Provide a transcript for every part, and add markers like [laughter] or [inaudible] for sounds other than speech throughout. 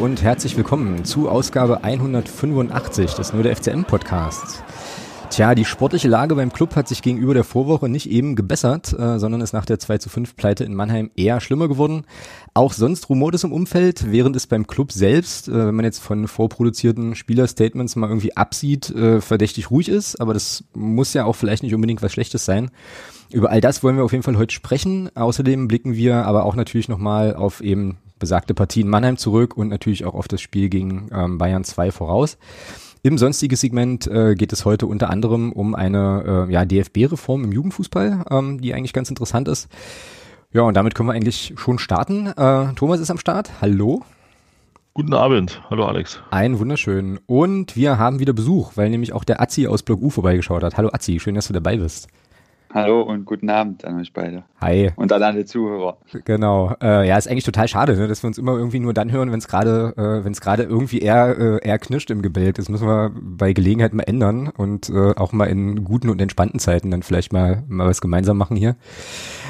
Und herzlich willkommen zu Ausgabe 185 des Nur der FCM Podcasts. Tja, die sportliche Lage beim Club hat sich gegenüber der Vorwoche nicht eben gebessert, äh, sondern ist nach der 2 zu 5 Pleite in Mannheim eher schlimmer geworden. Auch sonst rumort es im Umfeld, während es beim Club selbst, äh, wenn man jetzt von vorproduzierten Spielerstatements mal irgendwie absieht, äh, verdächtig ruhig ist. Aber das muss ja auch vielleicht nicht unbedingt was Schlechtes sein. Über all das wollen wir auf jeden Fall heute sprechen. Außerdem blicken wir aber auch natürlich nochmal auf eben besagte Partien Mannheim zurück und natürlich auch auf das Spiel gegen ähm, Bayern 2 voraus. Im sonstigen Segment äh, geht es heute unter anderem um eine äh, ja, DFB-Reform im Jugendfußball, ähm, die eigentlich ganz interessant ist. Ja, und damit können wir eigentlich schon starten. Äh, Thomas ist am Start. Hallo. Guten Abend. Hallo Alex. Ein wunderschön. Und wir haben wieder Besuch, weil nämlich auch der Azzi aus Block U vorbeigeschaut hat. Hallo Azzi, schön, dass du dabei bist. Hallo und guten Abend an euch beide. Hi. Und an alle Zuhörer. Genau. Äh, ja, ist eigentlich total schade, ne, dass wir uns immer irgendwie nur dann hören, wenn es gerade, äh, wenn es gerade irgendwie eher, äh, eher knirscht im Gebälk. Das müssen wir bei Gelegenheit mal ändern und äh, auch mal in guten und entspannten Zeiten dann vielleicht mal, mal was gemeinsam machen hier.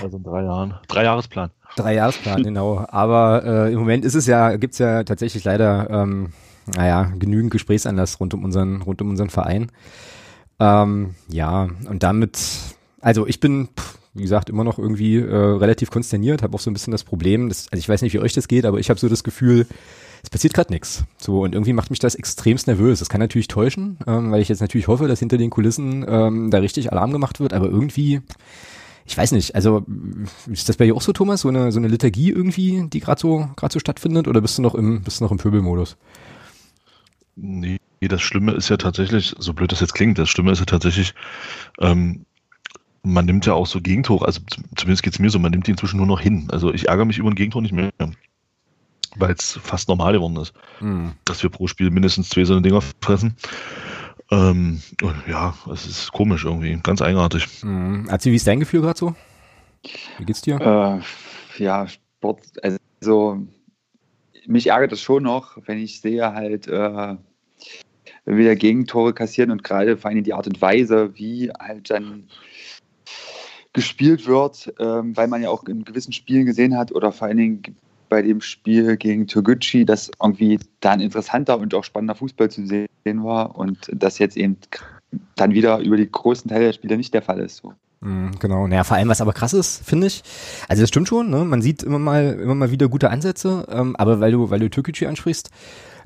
Also in drei Jahren. Drei Jahresplan. Drei Jahresplan, [laughs] genau. Aber äh, im Moment ist es ja, gibt's ja tatsächlich leider, ähm, naja, genügend Gesprächsanlass rund um unseren, rund um unseren Verein. Ähm, ja, und damit also ich bin, wie gesagt, immer noch irgendwie äh, relativ konsterniert, habe auch so ein bisschen das Problem, dass, also ich weiß nicht, wie euch das geht, aber ich habe so das Gefühl, es passiert gerade nichts. So, und irgendwie macht mich das extremst nervös. Das kann natürlich täuschen, ähm, weil ich jetzt natürlich hoffe, dass hinter den Kulissen ähm, da richtig Alarm gemacht wird, aber irgendwie, ich weiß nicht, also ist das bei dir auch so, Thomas, so eine, so eine Liturgie irgendwie, die gerade so, gerade so stattfindet, oder bist du noch im, bist du noch im Pöbelmodus? Nee, das Schlimme ist ja tatsächlich, so blöd das jetzt klingt, das Schlimme ist ja tatsächlich, ähm, man nimmt ja auch so Gegentore, also zumindest geht es mir so, man nimmt die inzwischen nur noch hin. Also ich ärgere mich über ein Gegentor nicht mehr, weil es fast normal geworden ist, mhm. dass wir pro Spiel mindestens zwei so eine Dinger fressen. Ähm, ja, es ist komisch irgendwie, ganz eigenartig. Mhm. Azi, wie ist dein Gefühl gerade so? Wie geht's dir? Äh, ja, Sport, also mich ärgert es schon noch, wenn ich sehe halt, äh, wenn wir Gegentore kassieren und gerade vor allem die Art und Weise, wie halt dann gespielt wird, ähm, weil man ja auch in gewissen Spielen gesehen hat oder vor allen Dingen bei dem Spiel gegen Toguchi, dass irgendwie da ein interessanter und auch spannender Fußball zu sehen war und das jetzt eben dann wieder über die großen Teile der Spiele nicht der Fall ist. So. Mhm, genau, naja, vor allem was aber krass ist, finde ich. Also das stimmt schon, ne? Man sieht immer mal, immer mal wieder gute Ansätze, ähm, aber weil du, weil du Türkgücü ansprichst,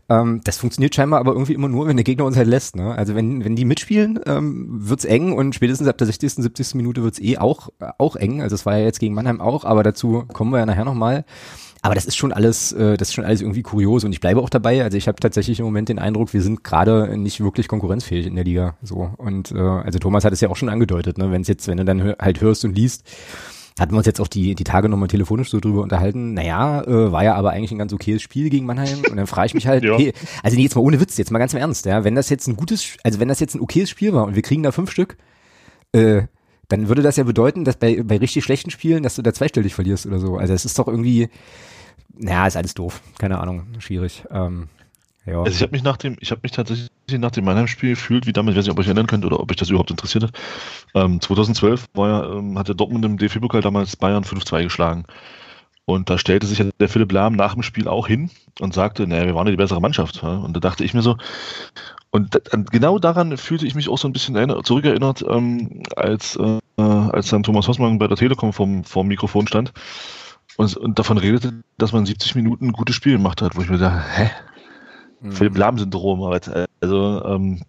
ähm, das funktioniert scheinbar aber irgendwie immer nur, wenn der Gegner uns halt lässt. Ne? Also wenn, wenn die mitspielen, ähm, wird's eng und spätestens ab der 60., 70. Minute wird's eh auch, äh, auch eng. Also es war ja jetzt gegen Mannheim auch, aber dazu kommen wir ja nachher nochmal. Aber das ist schon alles, äh, das ist schon alles irgendwie kurios und ich bleibe auch dabei. Also ich habe tatsächlich im Moment den Eindruck, wir sind gerade nicht wirklich konkurrenzfähig in der Liga. So und äh, also Thomas hat es ja auch schon angedeutet, ne? Wenn es jetzt, wenn du dann hör, halt hörst und liest, hatten wir uns jetzt auch die, die Tage nochmal telefonisch so drüber unterhalten. Naja, äh, war ja aber eigentlich ein ganz okayes Spiel gegen Mannheim. Und dann frage ich mich halt, [laughs] ja. okay, also nee, jetzt mal ohne Witz, jetzt mal ganz im Ernst, ja, wenn das jetzt ein gutes, also wenn das jetzt ein okayes Spiel war und wir kriegen da fünf Stück, äh, dann würde das ja bedeuten, dass bei, bei richtig schlechten Spielen, dass du da zweistellig verlierst oder so. Also es ist doch irgendwie, naja, ist alles doof. Keine Ahnung, schwierig. Ähm, ja. Also ich habe mich nach dem, ich habe mich tatsächlich nach dem Mannheim-Spiel gefühlt, wie damals, ich weiß nicht, ob euch erinnern könnt oder ob euch das überhaupt interessiert hat. Ähm, 2012 war ja, ähm, hat der Dortmund im DFB-Pokal damals Bayern 5-2 geschlagen. Und da stellte sich der Philipp Lahm nach dem Spiel auch hin und sagte, naja, wir waren ja die bessere Mannschaft. Und da dachte ich mir so, und genau daran fühlte ich mich auch so ein bisschen erinnert, zurückerinnert, ähm, als, äh, als dann Thomas Hossmann bei der Telekom vom, vom Mikrofon stand und, und davon redete, dass man 70 Minuten ein gutes Spiel gemacht hat, wo ich mir dachte, hä? Mhm. Philipp Lahm-Syndrom. Also, ähm,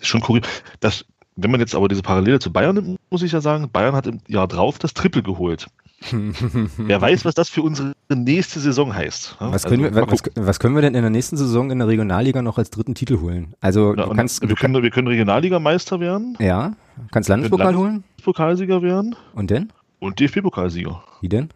schon kurios. Das, wenn man jetzt aber diese Parallele zu Bayern nimmt, muss ich ja sagen, Bayern hat im Jahr drauf das Triple geholt. [laughs] Wer weiß, was das für unsere nächste Saison heißt. Was können, also, wir, was, was, können wir denn in der nächsten Saison in der Regionalliga noch als dritten Titel holen? Also ja, du kannst, wir, du können, wir können Regionalligameister werden. Ja, kannst Landespokal holen. Landespokalsieger werden. Und denn? Und DFB-Pokalsieger. Wie denn?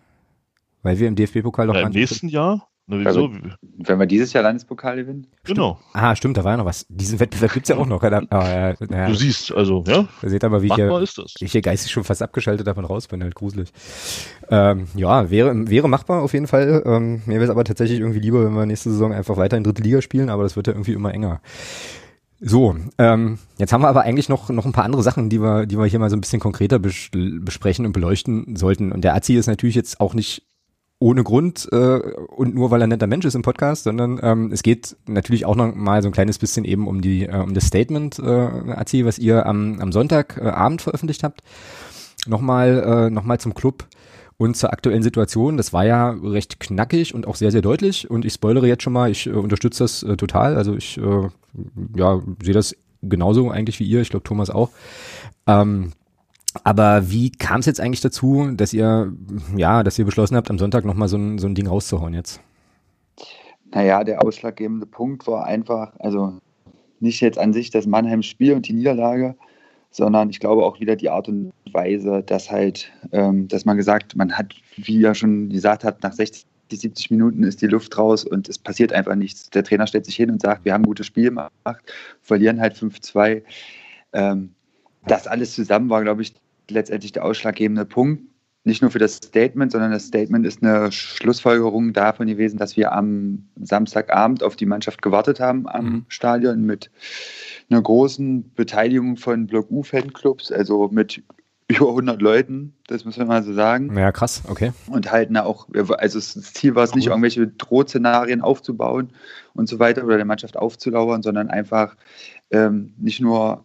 Weil wir im DFB-Pokal doch ja, Im nächsten Jahr na, wieso? Also, wenn wir dieses Jahr Landespokal gewinnen? Genau. Ah, stimmt, da war ja noch was. Diesen Wettbewerb gibt's ja auch noch. Da, ah, ja, ja. Du siehst, also, ja. Da seht aber, wie ich, hier, ich hier geistig schon fast abgeschaltet davon raus bin, halt gruselig. Ähm, ja, wäre, wäre machbar auf jeden Fall. Ähm, mir wäre es aber tatsächlich irgendwie lieber, wenn wir nächste Saison einfach weiter in dritte Liga spielen, aber das wird ja irgendwie immer enger. So, ähm, jetzt haben wir aber eigentlich noch, noch ein paar andere Sachen, die wir, die wir hier mal so ein bisschen konkreter bes besprechen und beleuchten sollten. Und der Azi ist natürlich jetzt auch nicht ohne Grund äh, und nur weil er netter Mensch ist im Podcast, sondern ähm, es geht natürlich auch noch mal so ein kleines bisschen eben um die äh, um das Statement, äh, Azi, was ihr am, am Sonntagabend äh, veröffentlicht habt. Nochmal äh, noch mal zum Club und zur aktuellen Situation. Das war ja recht knackig und auch sehr sehr deutlich. Und ich spoilere jetzt schon mal, ich äh, unterstütze das äh, total. Also ich äh, ja sehe das genauso eigentlich wie ihr. Ich glaube Thomas auch. Ähm, aber wie kam es jetzt eigentlich dazu, dass ihr, ja, dass ihr beschlossen habt, am Sonntag nochmal so ein, so ein Ding rauszuhauen jetzt? Naja, der ausschlaggebende Punkt war einfach, also nicht jetzt an sich das Mannheim-Spiel und die Niederlage, sondern ich glaube auch wieder die Art und Weise, dass halt, ähm, dass man gesagt, man hat, wie er schon gesagt hat, nach 60, 70 Minuten ist die Luft raus und es passiert einfach nichts. Der Trainer stellt sich hin und sagt, wir haben ein gutes Spiel gemacht, verlieren halt 5-2. Ähm, das alles zusammen war, glaube ich, letztendlich der ausschlaggebende Punkt. Nicht nur für das Statement, sondern das Statement ist eine Schlussfolgerung davon gewesen, dass wir am Samstagabend auf die Mannschaft gewartet haben am mhm. Stadion mit einer großen Beteiligung von Block U-Fanclubs, also mit über 100 Leuten, das muss man mal so sagen. Ja, krass, okay. Und halt na, auch, also das Ziel war es nicht, irgendwelche Drohszenarien aufzubauen und so weiter oder der Mannschaft aufzulauern, sondern einfach ähm, nicht nur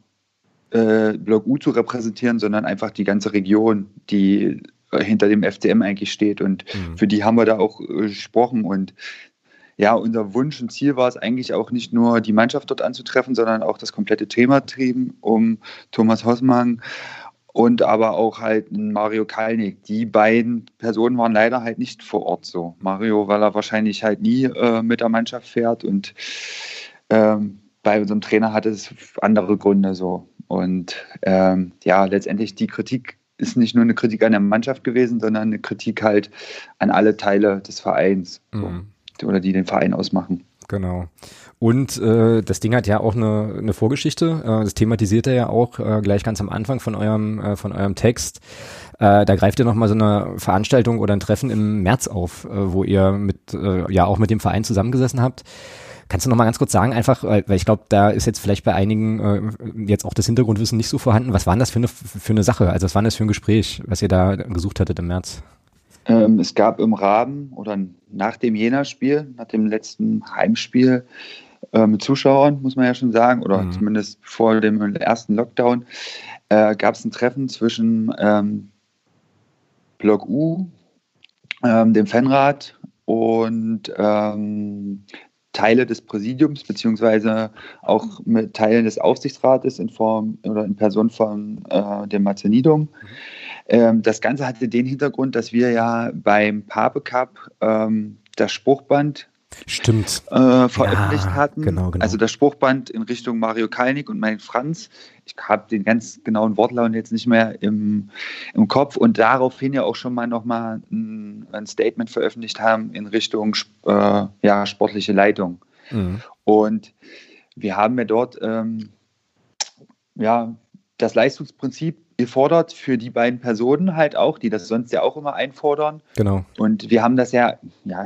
äh, Block U zu repräsentieren, sondern einfach die ganze Region, die hinter dem FCM eigentlich steht. Und mhm. für die haben wir da auch äh, gesprochen. Und ja, unser Wunsch und Ziel war es eigentlich auch nicht nur die Mannschaft dort anzutreffen, sondern auch das komplette Trainerteam um Thomas Hossmann und aber auch halt Mario Kalnick. Die beiden Personen waren leider halt nicht vor Ort so. Mario, weil er wahrscheinlich halt nie äh, mit der Mannschaft fährt und ähm, bei unserem Trainer hatte es andere Gründe so. Und ähm, ja, letztendlich die Kritik ist nicht nur eine Kritik an der Mannschaft gewesen, sondern eine Kritik halt an alle Teile des Vereins mhm. so, oder die den Verein ausmachen. Genau. Und äh, das Ding hat ja auch eine, eine Vorgeschichte. Äh, das thematisiert er ja auch äh, gleich ganz am Anfang von eurem, äh, von eurem Text. Äh, da greift ihr nochmal so eine Veranstaltung oder ein Treffen im März auf, äh, wo ihr mit, äh, ja auch mit dem Verein zusammengesessen habt. Kannst du noch mal ganz kurz sagen, einfach, weil, weil ich glaube, da ist jetzt vielleicht bei einigen äh, jetzt auch das Hintergrundwissen nicht so vorhanden. Was war das für eine, für eine Sache? Also was war das für ein Gespräch, was ihr da gesucht hattet im März? Ähm, es gab im Rahmen oder nach dem Jena-Spiel, nach dem letzten Heimspiel äh, mit Zuschauern, muss man ja schon sagen, oder mhm. zumindest vor dem ersten Lockdown, äh, gab es ein Treffen zwischen ähm, Block U, ähm, dem Fanrat und ähm, Teile des Präsidiums beziehungsweise auch mit Teilen des Aufsichtsrates in Form oder in Person von äh, dem Marzenidum. Ähm, das Ganze hatte den Hintergrund, dass wir ja beim Pape Cup ähm, das Spruchband Stimmt. Äh, veröffentlicht ja, hatten. Genau, genau. Also das Spruchband in Richtung Mario Kalnick und mein Franz. Ich habe den ganz genauen Wortlaut jetzt nicht mehr im, im Kopf und daraufhin ja auch schon mal nochmal ein, ein Statement veröffentlicht haben in Richtung äh, ja, sportliche Leitung. Mhm. Und wir haben ja dort ähm, ja, das Leistungsprinzip gefordert für die beiden Personen halt auch, die das sonst ja auch immer einfordern. Genau. Und wir haben das ja, ja,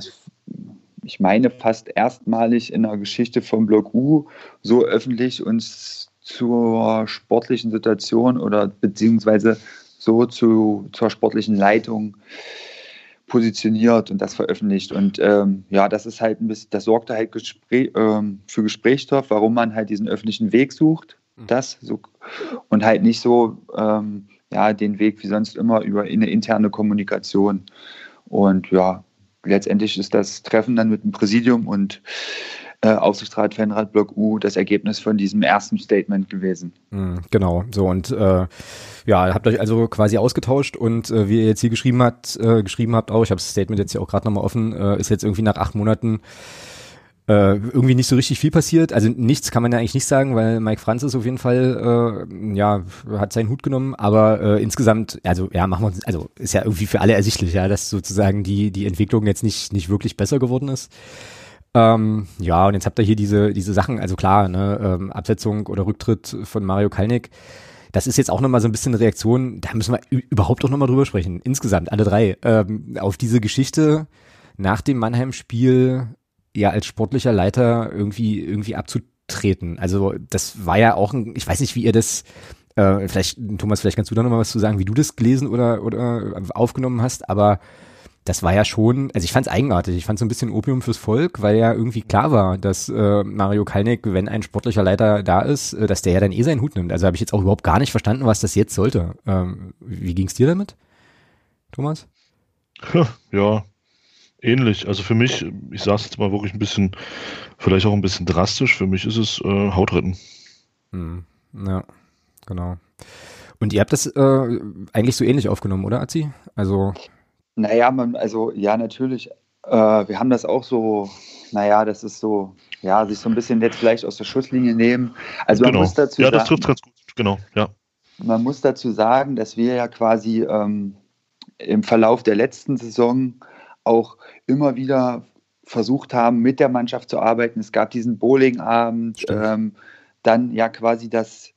ich meine, fast erstmalig in der Geschichte von Block U so öffentlich uns zur sportlichen Situation oder beziehungsweise so zu, zur sportlichen Leitung positioniert und das veröffentlicht. Und ähm, ja, das ist halt ein bisschen, das sorgte halt Gespräch, ähm, für Gesprächsstoff, warum man halt diesen öffentlichen Weg sucht. Mhm. Das so, und halt nicht so ähm, ja, den Weg wie sonst immer über eine interne Kommunikation. Und ja, letztendlich ist das Treffen dann mit dem Präsidium und äh, Aufsichtsrat, Fanrat, Block U das Ergebnis von diesem ersten Statement gewesen. Mhm, genau, so und äh, ja, habt euch also quasi ausgetauscht und äh, wie ihr jetzt hier geschrieben habt, äh, geschrieben habt auch, ich habe das Statement jetzt hier auch gerade nochmal offen, äh, ist jetzt irgendwie nach acht Monaten äh, irgendwie nicht so richtig viel passiert. Also nichts kann man ja eigentlich nicht sagen, weil Mike Franz ist auf jeden Fall, äh, ja, hat seinen Hut genommen, aber äh, insgesamt, also ja, machen wir uns, also ist ja irgendwie für alle ersichtlich, ja, dass sozusagen die, die Entwicklung jetzt nicht, nicht wirklich besser geworden ist. Ähm, ja, und jetzt habt ihr hier diese, diese Sachen, also klar, ne, ähm, Absetzung oder Rücktritt von Mario Kalnick. Das ist jetzt auch nochmal so ein bisschen eine Reaktion, da müssen wir überhaupt auch nochmal drüber sprechen. Insgesamt, alle drei, ähm, auf diese Geschichte nach dem Mannheim-Spiel ja als sportlicher Leiter irgendwie, irgendwie abzutreten. Also das war ja auch ein, ich weiß nicht, wie ihr das, äh, vielleicht, Thomas, vielleicht kannst du da nochmal was zu sagen, wie du das gelesen oder, oder aufgenommen hast, aber das war ja schon, also ich fand es eigenartig, ich fand es ein bisschen Opium fürs Volk, weil ja irgendwie klar war, dass äh, Mario Kalnick, wenn ein sportlicher Leiter da ist, äh, dass der ja dann eh seinen Hut nimmt. Also habe ich jetzt auch überhaupt gar nicht verstanden, was das jetzt sollte. Ähm, wie ging es dir damit, Thomas? [laughs] Ja, ähnlich. Also für mich, ich sage es jetzt mal wirklich ein bisschen, vielleicht auch ein bisschen drastisch, für mich ist es äh, Hautretten. Hm, ja, genau. Und ihr habt das äh, eigentlich so ähnlich aufgenommen, oder, Azi? Also. Naja, man, also ja, natürlich. Äh, wir haben das auch so, naja, das ist so, ja, sich so ein bisschen jetzt vielleicht aus der Schusslinie nehmen. Also genau. man muss dazu Ja, das trifft ganz gut, genau, ja. Man muss dazu sagen, dass wir ja quasi ähm, im Verlauf der letzten Saison auch immer wieder versucht haben, mit der Mannschaft zu arbeiten. Es gab diesen Bowlingabend, ähm, dann ja quasi das,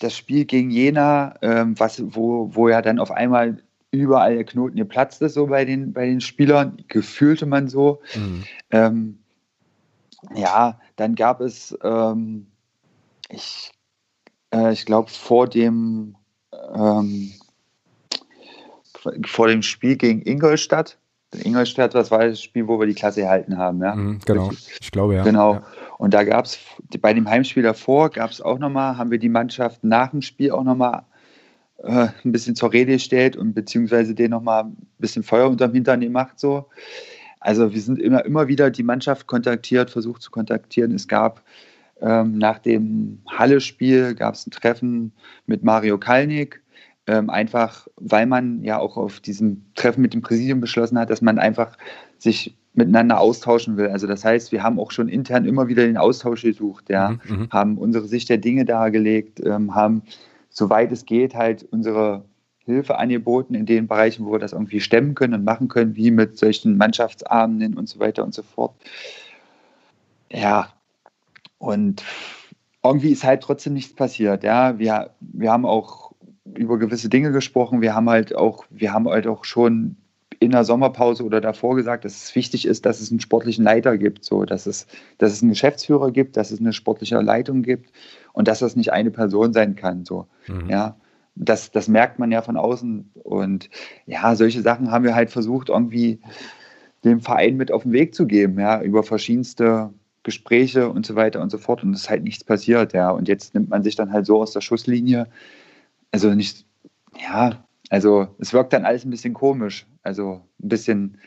das Spiel gegen Jena, ähm, was, wo, wo ja dann auf einmal überall der Knoten geplatzt ist, so bei den, bei den Spielern, gefühlte man so. Mhm. Ähm, ja, dann gab es, ähm, ich, äh, ich glaube, vor dem ähm, vor dem Spiel gegen Ingolstadt. Ingolstadt, das war das Spiel, wo wir die Klasse erhalten haben. Ja? Mhm, genau, ich glaube ja. Genau. Ja. Und da gab es, bei dem Heimspiel davor, gab es auch nochmal, haben wir die Mannschaft nach dem Spiel auch nochmal äh, ein bisschen zur Rede gestellt und beziehungsweise denen nochmal ein bisschen Feuer unterm Hintern gemacht. So. Also wir sind immer, immer wieder die Mannschaft kontaktiert, versucht zu kontaktieren. Es gab ähm, nach dem Halle-Spiel gab es ein Treffen mit Mario Kalnick ähm, einfach, weil man ja auch auf diesem Treffen mit dem Präsidium beschlossen hat, dass man einfach sich miteinander austauschen will. Also das heißt, wir haben auch schon intern immer wieder den Austausch gesucht, ja, mhm, mhm. haben unsere Sicht der Dinge dargelegt, ähm, haben, soweit es geht, halt unsere Hilfe angeboten in den Bereichen, wo wir das irgendwie stemmen können und machen können, wie mit solchen Mannschaftsabenden und so weiter und so fort. Ja, und irgendwie ist halt trotzdem nichts passiert. Ja, wir, wir haben auch über gewisse Dinge gesprochen. Wir haben halt auch, wir haben halt auch schon in der Sommerpause oder davor gesagt, dass es wichtig ist, dass es einen sportlichen Leiter gibt, so dass es, dass es einen Geschäftsführer gibt, dass es eine sportliche Leitung gibt und dass das nicht eine Person sein kann. So. Mhm. Ja, das, das merkt man ja von außen. Und ja, solche Sachen haben wir halt versucht, irgendwie dem Verein mit auf den Weg zu geben, ja, über verschiedenste Gespräche und so weiter und so fort. Und es ist halt nichts passiert, ja. Und jetzt nimmt man sich dann halt so aus der Schusslinie, also nicht, ja, also es wirkt dann alles ein bisschen komisch. Also ein bisschen,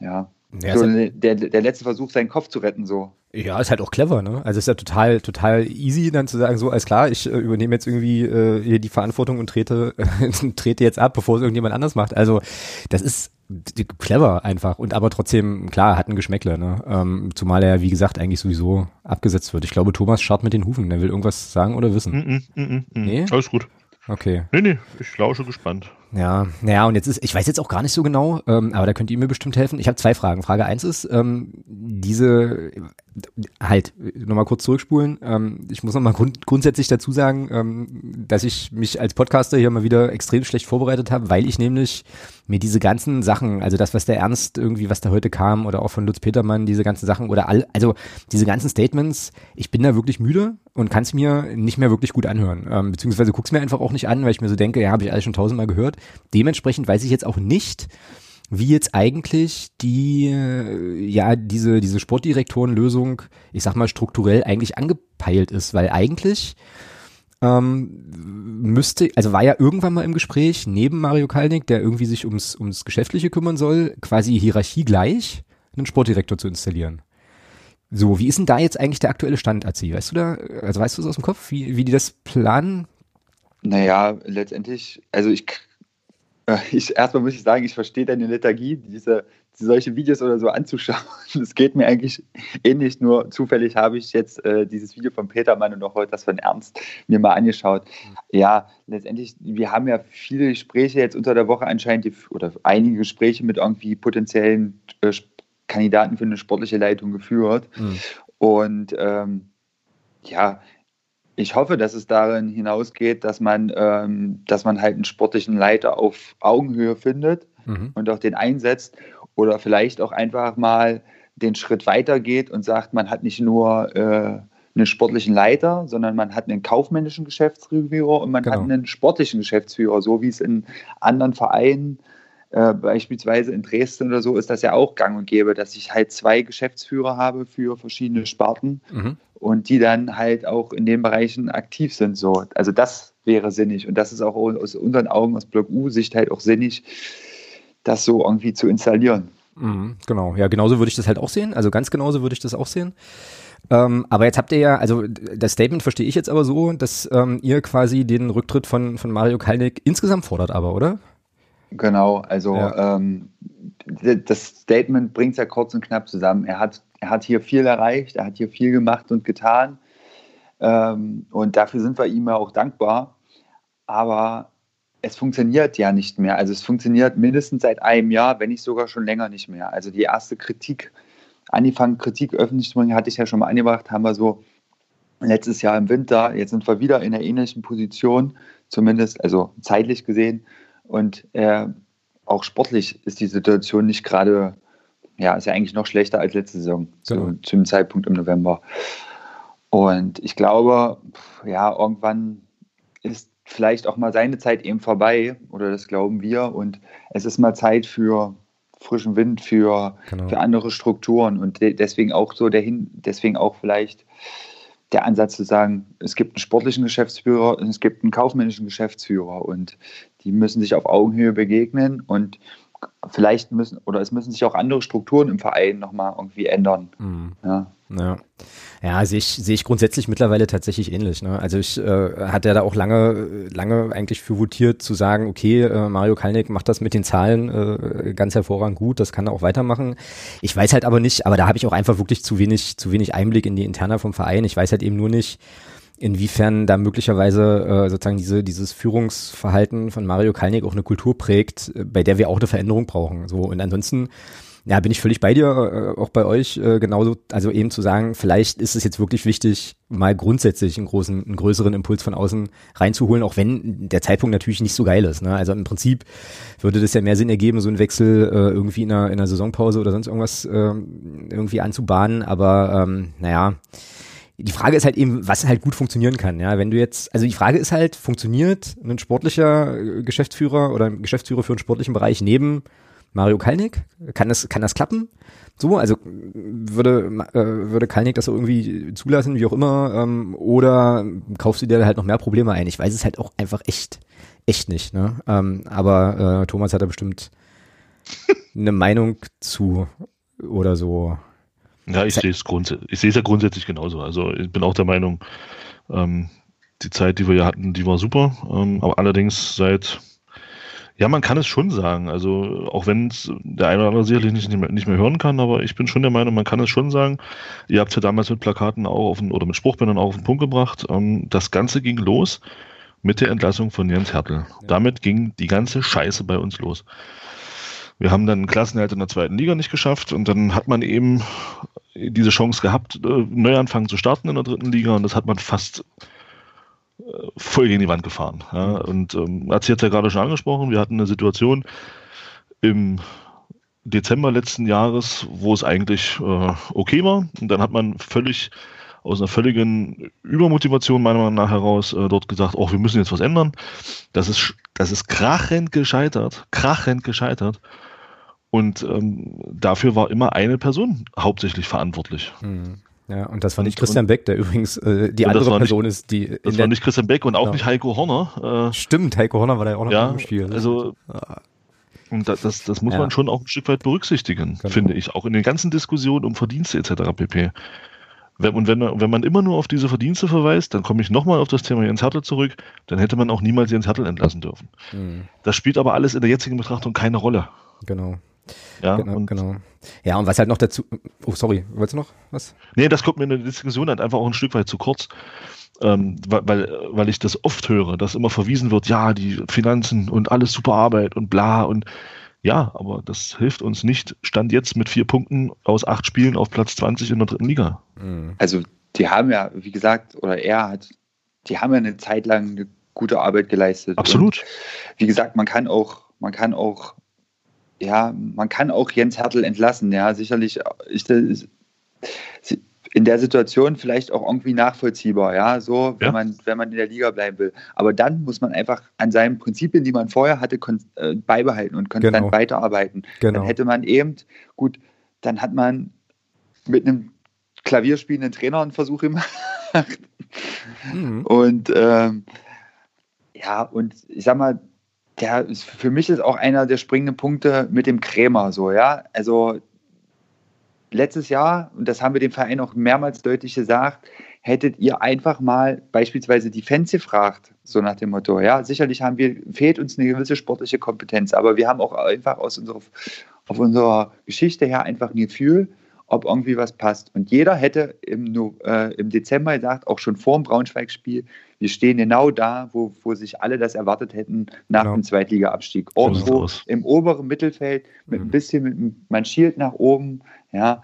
ja. ja so der, der letzte Versuch, seinen Kopf zu retten, so. Ja, ist halt auch clever, ne? Also ist ja total, total easy, dann zu sagen, so, alles klar, ich äh, übernehme jetzt irgendwie äh, hier die Verantwortung und trete, äh, [laughs] trete jetzt ab, bevor es irgendjemand anders macht. Also das ist clever einfach und aber trotzdem, klar, hat ein Geschmäckle, ne? Ähm, zumal er, wie gesagt, eigentlich sowieso abgesetzt wird. Ich glaube, Thomas schaut mit den Hufen, der will irgendwas sagen oder wissen. Mm, mm, mm, mm. nee? Alles gut. Okay. Nee, nee, ich lausche gespannt. Ja, naja, und jetzt ist, ich weiß jetzt auch gar nicht so genau, ähm, aber da könnt ihr mir bestimmt helfen. Ich habe zwei Fragen. Frage eins ist, ähm, diese, halt, nochmal kurz zurückspulen. Ähm, ich muss nochmal grund, grundsätzlich dazu sagen, ähm, dass ich mich als Podcaster hier mal wieder extrem schlecht vorbereitet habe, weil ich nämlich mir diese ganzen Sachen, also das, was der Ernst irgendwie, was da heute kam, oder auch von Lutz Petermann, diese ganzen Sachen, oder all, also diese ganzen Statements, ich bin da wirklich müde und kann es mir nicht mehr wirklich gut anhören. Ähm, beziehungsweise guck's mir einfach auch nicht an, weil ich mir so denke, ja, habe ich alles schon tausendmal gehört. Dementsprechend weiß ich jetzt auch nicht, wie jetzt eigentlich die, ja, diese, diese Sportdirektorenlösung, ich sag mal, strukturell eigentlich angepeilt ist, weil eigentlich ähm, müsste, also war ja irgendwann mal im Gespräch, neben Mario Kalnick, der irgendwie sich ums, ums Geschäftliche kümmern soll, quasi Hierarchie gleich, einen Sportdirektor zu installieren. So, wie ist denn da jetzt eigentlich der aktuelle Stand, Azi? Weißt du da, also weißt du es aus dem Kopf, wie, wie die das planen? Naja, letztendlich, also ich ich, erstmal muss ich sagen, ich verstehe deine Lethargie, diese, solche Videos oder so anzuschauen. [laughs] Das geht mir eigentlich ähnlich, nur zufällig habe ich jetzt äh, dieses Video von Petermann und auch heute das von Ernst mir mal angeschaut. Ja, letztendlich, wir haben ja viele Gespräche jetzt unter der Woche anscheinend, die, oder einige Gespräche mit irgendwie potenziellen äh, Kandidaten für eine sportliche Leitung geführt. Mhm. Und ähm, ja, ich hoffe, dass es darin hinausgeht, dass man, ähm, dass man halt einen sportlichen Leiter auf Augenhöhe findet mhm. und auch den einsetzt oder vielleicht auch einfach mal den Schritt weitergeht und sagt, man hat nicht nur äh, einen sportlichen Leiter, sondern man hat einen kaufmännischen Geschäftsführer und man genau. hat einen sportlichen Geschäftsführer, so wie es in anderen Vereinen Äh, beispielsweise in Dresden oder so ist das ja auch gang und gäbe, dass ich halt zwei Geschäftsführer habe für verschiedene Sparten mhm. und die dann halt auch in den Bereichen aktiv sind. So. Also das wäre sinnig und das ist auch aus unseren Augen aus Block U-Sicht halt auch sinnig, das so irgendwie zu installieren. Mhm, genau, ja, genauso würde ich das halt auch sehen. Also ganz genauso würde ich das auch sehen. Ähm, aber jetzt habt ihr ja, also das Statement verstehe ich jetzt aber so, dass ähm, ihr quasi den Rücktritt von, von Mario Kalnick insgesamt fordert, aber, oder? Genau, also ja. ähm, das Statement bringt es ja kurz und knapp zusammen. Er hat, er hat hier viel erreicht, er hat hier viel gemacht und getan. Ähm, und dafür sind wir ihm ja auch dankbar. Aber es funktioniert ja nicht mehr. Also es funktioniert mindestens seit einem Jahr, wenn nicht sogar schon länger nicht mehr. Also die erste Kritik, angefangen Kritik öffentlich zu bringen, hatte ich ja schon mal angebracht, haben wir so letztes Jahr im Winter. Jetzt sind wir wieder in einer ähnlichen Position, zumindest, also zeitlich gesehen. Und äh, auch sportlich ist die Situation nicht gerade, ja, ist ja eigentlich noch schlechter als letzte Saison, genau. zu, zu dem Zeitpunkt im November. Und ich glaube, ja, irgendwann ist vielleicht auch mal seine Zeit eben vorbei, oder das glauben wir. Und es ist mal Zeit für frischen Wind, für, genau. für andere Strukturen. Und de deswegen auch so der Hin deswegen auch vielleicht der Ansatz zu sagen, es gibt einen sportlichen Geschäftsführer und es gibt einen kaufmännischen Geschäftsführer und die müssen sich auf Augenhöhe begegnen und vielleicht müssen oder es müssen sich auch andere Strukturen im Verein nochmal irgendwie ändern. Mhm. Ja. Ja, ja sehe ich, sehe ich grundsätzlich mittlerweile tatsächlich ähnlich. Ne? Also ich äh, hatte ja da auch lange, lange eigentlich für votiert zu sagen, okay, äh, Mario Kalnick macht das mit den Zahlen äh, ganz hervorragend gut, das kann er auch weitermachen. Ich weiß halt aber nicht, aber da habe ich auch einfach wirklich zu wenig, zu wenig Einblick in die Interna vom Verein. Ich weiß halt eben nur nicht, inwiefern da möglicherweise äh, sozusagen diese, dieses Führungsverhalten von Mario Kalnick auch eine Kultur prägt, äh, bei der wir auch eine Veränderung brauchen. So und ansonsten ja, bin ich völlig bei dir, äh, auch bei euch äh, genauso. Also eben zu sagen, vielleicht ist es jetzt wirklich wichtig, mal grundsätzlich einen großen, einen größeren Impuls von außen reinzuholen, auch wenn der Zeitpunkt natürlich nicht so geil ist. Ne? Also im Prinzip würde das ja mehr Sinn ergeben, so einen Wechsel äh, irgendwie in einer, in einer Saisonpause oder sonst irgendwas äh, irgendwie anzubahnen. Aber ähm, naja, die Frage ist halt eben, was halt gut funktionieren kann. Ja, wenn du jetzt, also die Frage ist halt, funktioniert ein sportlicher äh, Geschäftsführer oder ein Geschäftsführer für einen sportlichen Bereich neben Mario Kalnick? Kann das, kann das klappen? So, also würde, äh, würde Kalnick das so irgendwie zulassen, wie auch immer, ähm, oder kaufst du dir halt noch mehr Probleme ein? Ich weiß es halt auch einfach echt, echt nicht. Ne? Ähm, aber äh, Thomas hat da bestimmt [laughs] eine Meinung zu oder so. Ja, ich sehe es grundsätzlich, ich sehe es ja grundsätzlich genauso. Also ich bin auch der Meinung, ähm, die Zeit, die wir ja hatten, die war super. Ähm, aber allerdings seit ja, man kann es schon sagen. Also auch wenn es der eine oder andere sicherlich nicht, mehr, nicht mehr hören kann, aber ich bin schon der Meinung, man kann es schon sagen. Ihr habt es ja damals mit Plakaten auch auf den, oder mit Spruchbändern auch auf den Punkt gebracht. Ähm, das Ganze ging los mit der Entlassung von Jens Hertel. Ja. Damit ging die ganze Scheiße bei uns los. Wir haben dann Klassenhalt in der zweiten Liga nicht geschafft und dann hat man eben diese Chance gehabt, äh, Neuanfang zu starten in der dritten Liga und das hat man fast voll gegen die Wand gefahren. Ja. Und ähm, hat sie jetzt ja gerade schon angesprochen, wir hatten eine Situation im Dezember letzten Jahres, wo es eigentlich äh, okay war. Und dann hat man völlig aus einer völligen Übermotivation meiner Meinung nach heraus äh, dort gesagt, oh, wir müssen jetzt was ändern. Das ist, das ist krachend gescheitert, krachend gescheitert. Und ähm, dafür war immer eine Person hauptsächlich verantwortlich. Mhm. Ja, und das war nicht Christian Beck, der übrigens äh, die andere Person nicht, ist, die. Das war nicht Christian Beck und auch ja. nicht Heiko Horner. Äh, Stimmt, Heiko Horner war da ja auch noch ja, im Spiel. Ne? Also, und das, das, das muss ja. man schon auch ein Stück weit berücksichtigen, genau. finde ich. Auch in den ganzen Diskussionen um Verdienste etc. pp. Und wenn man, wenn man immer nur auf diese Verdienste verweist, dann komme ich nochmal auf das Thema Jens Hertel zurück, dann hätte man auch niemals Jens Hertel entlassen dürfen. Mhm. Das spielt aber alles in der jetzigen Betrachtung keine Rolle. Genau. Ja, genau, und, genau. Ja, und was halt noch dazu. Oh, sorry, wolltest du noch was? Nee, das kommt mir in der Diskussion halt einfach auch ein Stück weit zu kurz. Ähm, weil, weil ich das oft höre, dass immer verwiesen wird, ja, die Finanzen und alles super Arbeit und bla und ja, aber das hilft uns nicht. Stand jetzt mit vier Punkten aus acht Spielen auf Platz 20 in der dritten Liga. Mhm. Also die haben ja, wie gesagt, oder er hat, die haben ja eine Zeit lang eine gute Arbeit geleistet. Absolut. Und wie gesagt, man kann auch, man kann auch ja, man kann auch Jens Hertel entlassen. Ja, sicherlich. Ich, in der Situation vielleicht auch irgendwie nachvollziehbar, ja, so, wenn Ja. man, wenn man in der Liga bleiben will. Aber dann muss man einfach an seinen Prinzipien, die man vorher hatte, äh, beibehalten und konstant Genau. weiterarbeiten. Genau. Dann hätte man eben, gut, dann hat man mit einem klavierspielenden Trainer einen Versuch gemacht. Mhm. Und ähm, ja, und ich sag mal, der ist, für mich ist auch einer der springenden Punkte mit dem Krämer so, ja. Also letztes Jahr, und das haben wir dem Verein auch mehrmals deutlich gesagt, hättet ihr einfach mal beispielsweise die Fans gefragt, so nach dem Motto, ja, sicherlich haben wir, fehlt uns eine gewisse sportliche Kompetenz, aber wir haben auch einfach aus unserer, auf unserer Geschichte her einfach ein Gefühl, ob irgendwie was passt. Und jeder hätte im, äh, im Dezember gesagt, auch schon vor dem Braunschweig-Spiel, wir stehen genau da, wo, wo sich alle das erwartet hätten nach Genau. dem Zweitliga-Abstieg. Irgendwo im oberen Mittelfeld mit Mhm. ein bisschen, mit, man schielt nach oben, ja,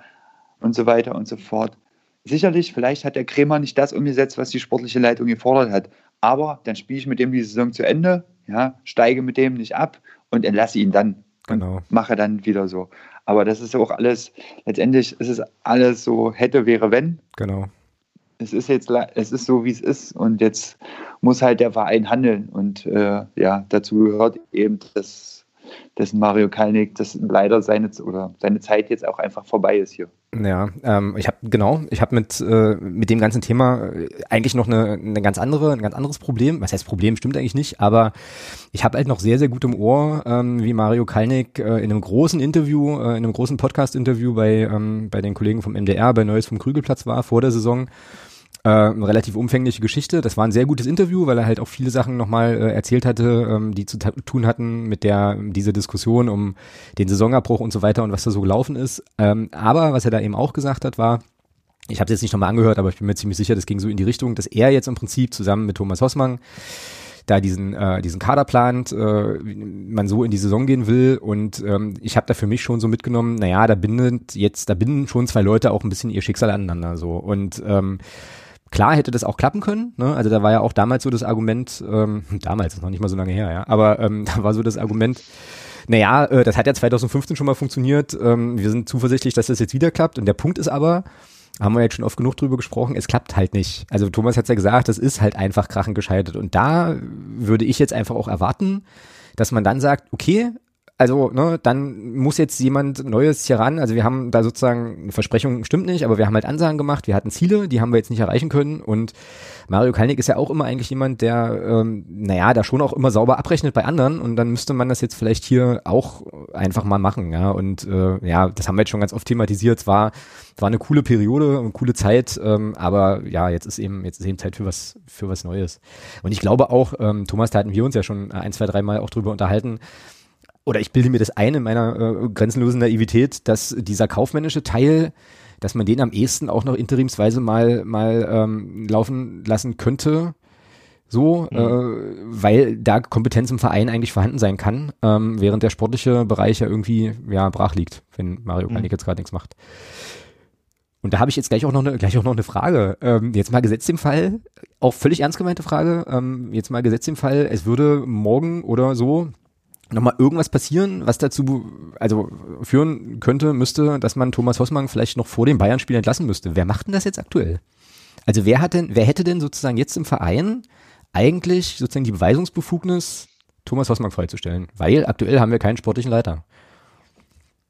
und so weiter und so fort. Sicherlich, vielleicht hat der Krämer nicht das umgesetzt, was die sportliche Leitung gefordert hat. Aber dann spiele ich mit dem die Saison zu Ende, ja, steige mit dem nicht ab und entlasse ihn dann und Genau. mache dann wieder so. Aber das ist auch alles, letztendlich ist es alles so hätte, wäre, wenn. Genau. Es ist jetzt, es ist so, wie es ist und jetzt muss halt der Verein handeln und äh, ja, dazu gehört eben, dass, dass Mario Kalnick, das leider seine, oder seine Zeit jetzt auch einfach vorbei ist hier. Ja, ähm, ich habe genau, ich habe mit äh, mit dem ganzen Thema äh, eigentlich noch eine, eine ganz andere, ein ganz anderes Problem. Was heißt Problem? Stimmt eigentlich nicht, aber ich habe halt noch sehr sehr gut im Ohr, ähm, wie Mario Kalnick äh, in einem großen Interview, äh, in einem großen Podcast-Interview bei ähm, bei den Kollegen vom MDR bei Neues vom Krügelplatz war vor der Saison. Äh, eine relativ umfängliche Geschichte. Das war ein sehr gutes Interview, weil er halt auch viele Sachen nochmal äh, erzählt hatte, ähm, die zu tun hatten mit der diese Diskussion um den Saisonabbruch und so weiter und was da so gelaufen ist. Ähm, aber was er da eben auch gesagt hat, war, ich habe es jetzt nicht nochmal angehört, aber ich bin mir ziemlich sicher, das ging so in die Richtung, dass er jetzt im Prinzip zusammen mit Thomas Hossmann da diesen äh, diesen Kader plant, äh, man so in die Saison gehen will und ähm, ich habe da für mich schon so mitgenommen, naja, da bindet jetzt, da binden schon zwei Leute auch ein bisschen ihr Schicksal aneinander so und ähm, Klar hätte das auch klappen können, ne? Also da war ja auch damals so das Argument, ähm, [laughs] damals ist noch nicht mal so lange her, ja, aber ähm, [laughs] da war so das Argument, naja, äh, das hat ja 2015 schon mal funktioniert, ähm, wir sind zuversichtlich, dass das jetzt wieder klappt. Und der Punkt ist aber, haben wir jetzt schon oft genug drüber gesprochen, es klappt halt nicht. Also Thomas hat's ja gesagt, das ist halt einfach krachend gescheitert. Und da würde ich jetzt einfach auch erwarten, dass man dann sagt, okay, also ne, dann muss jetzt jemand Neues hier ran. Also wir haben da sozusagen eine Versprechung stimmt nicht, aber wir haben halt Ansagen gemacht, wir hatten Ziele, die haben wir jetzt nicht erreichen können. Und Mario Kalnick ist ja auch immer eigentlich jemand, der, ähm, naja, da schon auch immer sauber abrechnet bei anderen. Und dann müsste man das jetzt vielleicht hier auch einfach mal machen. Ja, und äh, ja, das haben wir jetzt schon ganz oft thematisiert. Es war, war eine coole Periode, eine coole Zeit, ähm, aber ja, jetzt ist eben jetzt ist eben Zeit für was für was Neues. Und ich glaube auch, ähm, Thomas, da hatten wir uns ja schon ein, zwei, dreimal auch drüber unterhalten oder ich bilde mir das ein in meiner äh, grenzenlosen Naivität, dass dieser kaufmännische Teil, dass man den am ehesten auch noch interimsweise mal mal ähm, laufen lassen könnte, so, Mhm. äh, weil da Kompetenz im Verein eigentlich vorhanden sein kann, ähm, während der sportliche Bereich ja irgendwie ja brach liegt, wenn Mario Mhm. Kalnick jetzt gerade nichts macht. Und da habe ich jetzt gleich auch noch eine, gleich auch noch eine Frage. Ähm, jetzt mal gesetzt im Fall, auch völlig ernst gemeinte Frage, ähm, jetzt mal gesetzt im Fall, es würde morgen oder so nochmal irgendwas passieren, was dazu also führen könnte, müsste, dass man Thomas Hossmann vielleicht noch vor dem Bayern-Spiel entlassen müsste. Wer macht denn das jetzt aktuell? Also wer hat denn, wer hätte denn sozusagen jetzt im Verein eigentlich sozusagen die Beweisungsbefugnis, Thomas Hossmann freizustellen? Weil aktuell haben wir keinen sportlichen Leiter.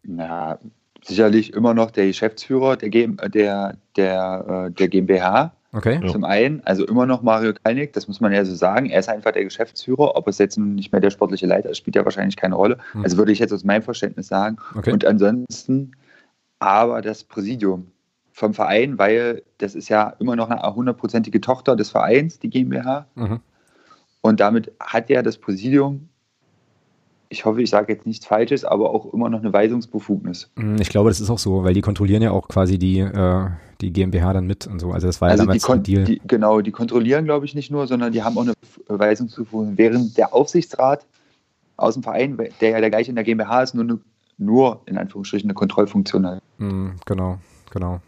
Na, sicherlich immer noch der Geschäftsführer der, G der, der, äh, der GmbH. Okay? Ja. Zum einen, also immer noch Mario Kalnick, das muss man ja so sagen. Er ist einfach der Geschäftsführer. Ob es jetzt nun nicht mehr der sportliche Leiter ist, spielt ja wahrscheinlich keine Rolle. Hm. Also würde ich jetzt aus meinem Verständnis sagen. Okay. Und ansonsten aber das Präsidium vom Verein, weil das ist ja immer noch eine hundertprozentige Tochter des Vereins, die GmbH. Mhm. Und damit hat ja das Präsidium, ich hoffe, ich sage jetzt nichts Falsches, aber auch immer noch eine Weisungsbefugnis. Mm, Ich glaube, das ist auch so, weil die kontrollieren ja auch quasi die, äh, die GmbH dann mit und so. Also das war ja Also die, damals der Deal. die, genau, die kontrollieren, glaube ich, nicht nur, sondern die haben auch eine Weisungsbefugnis. Während der Aufsichtsrat aus dem Verein, der ja der gleiche in der GmbH ist, nur, eine, nur in Anführungsstrichen eine Kontrollfunktion hat. Mm, genau, genau.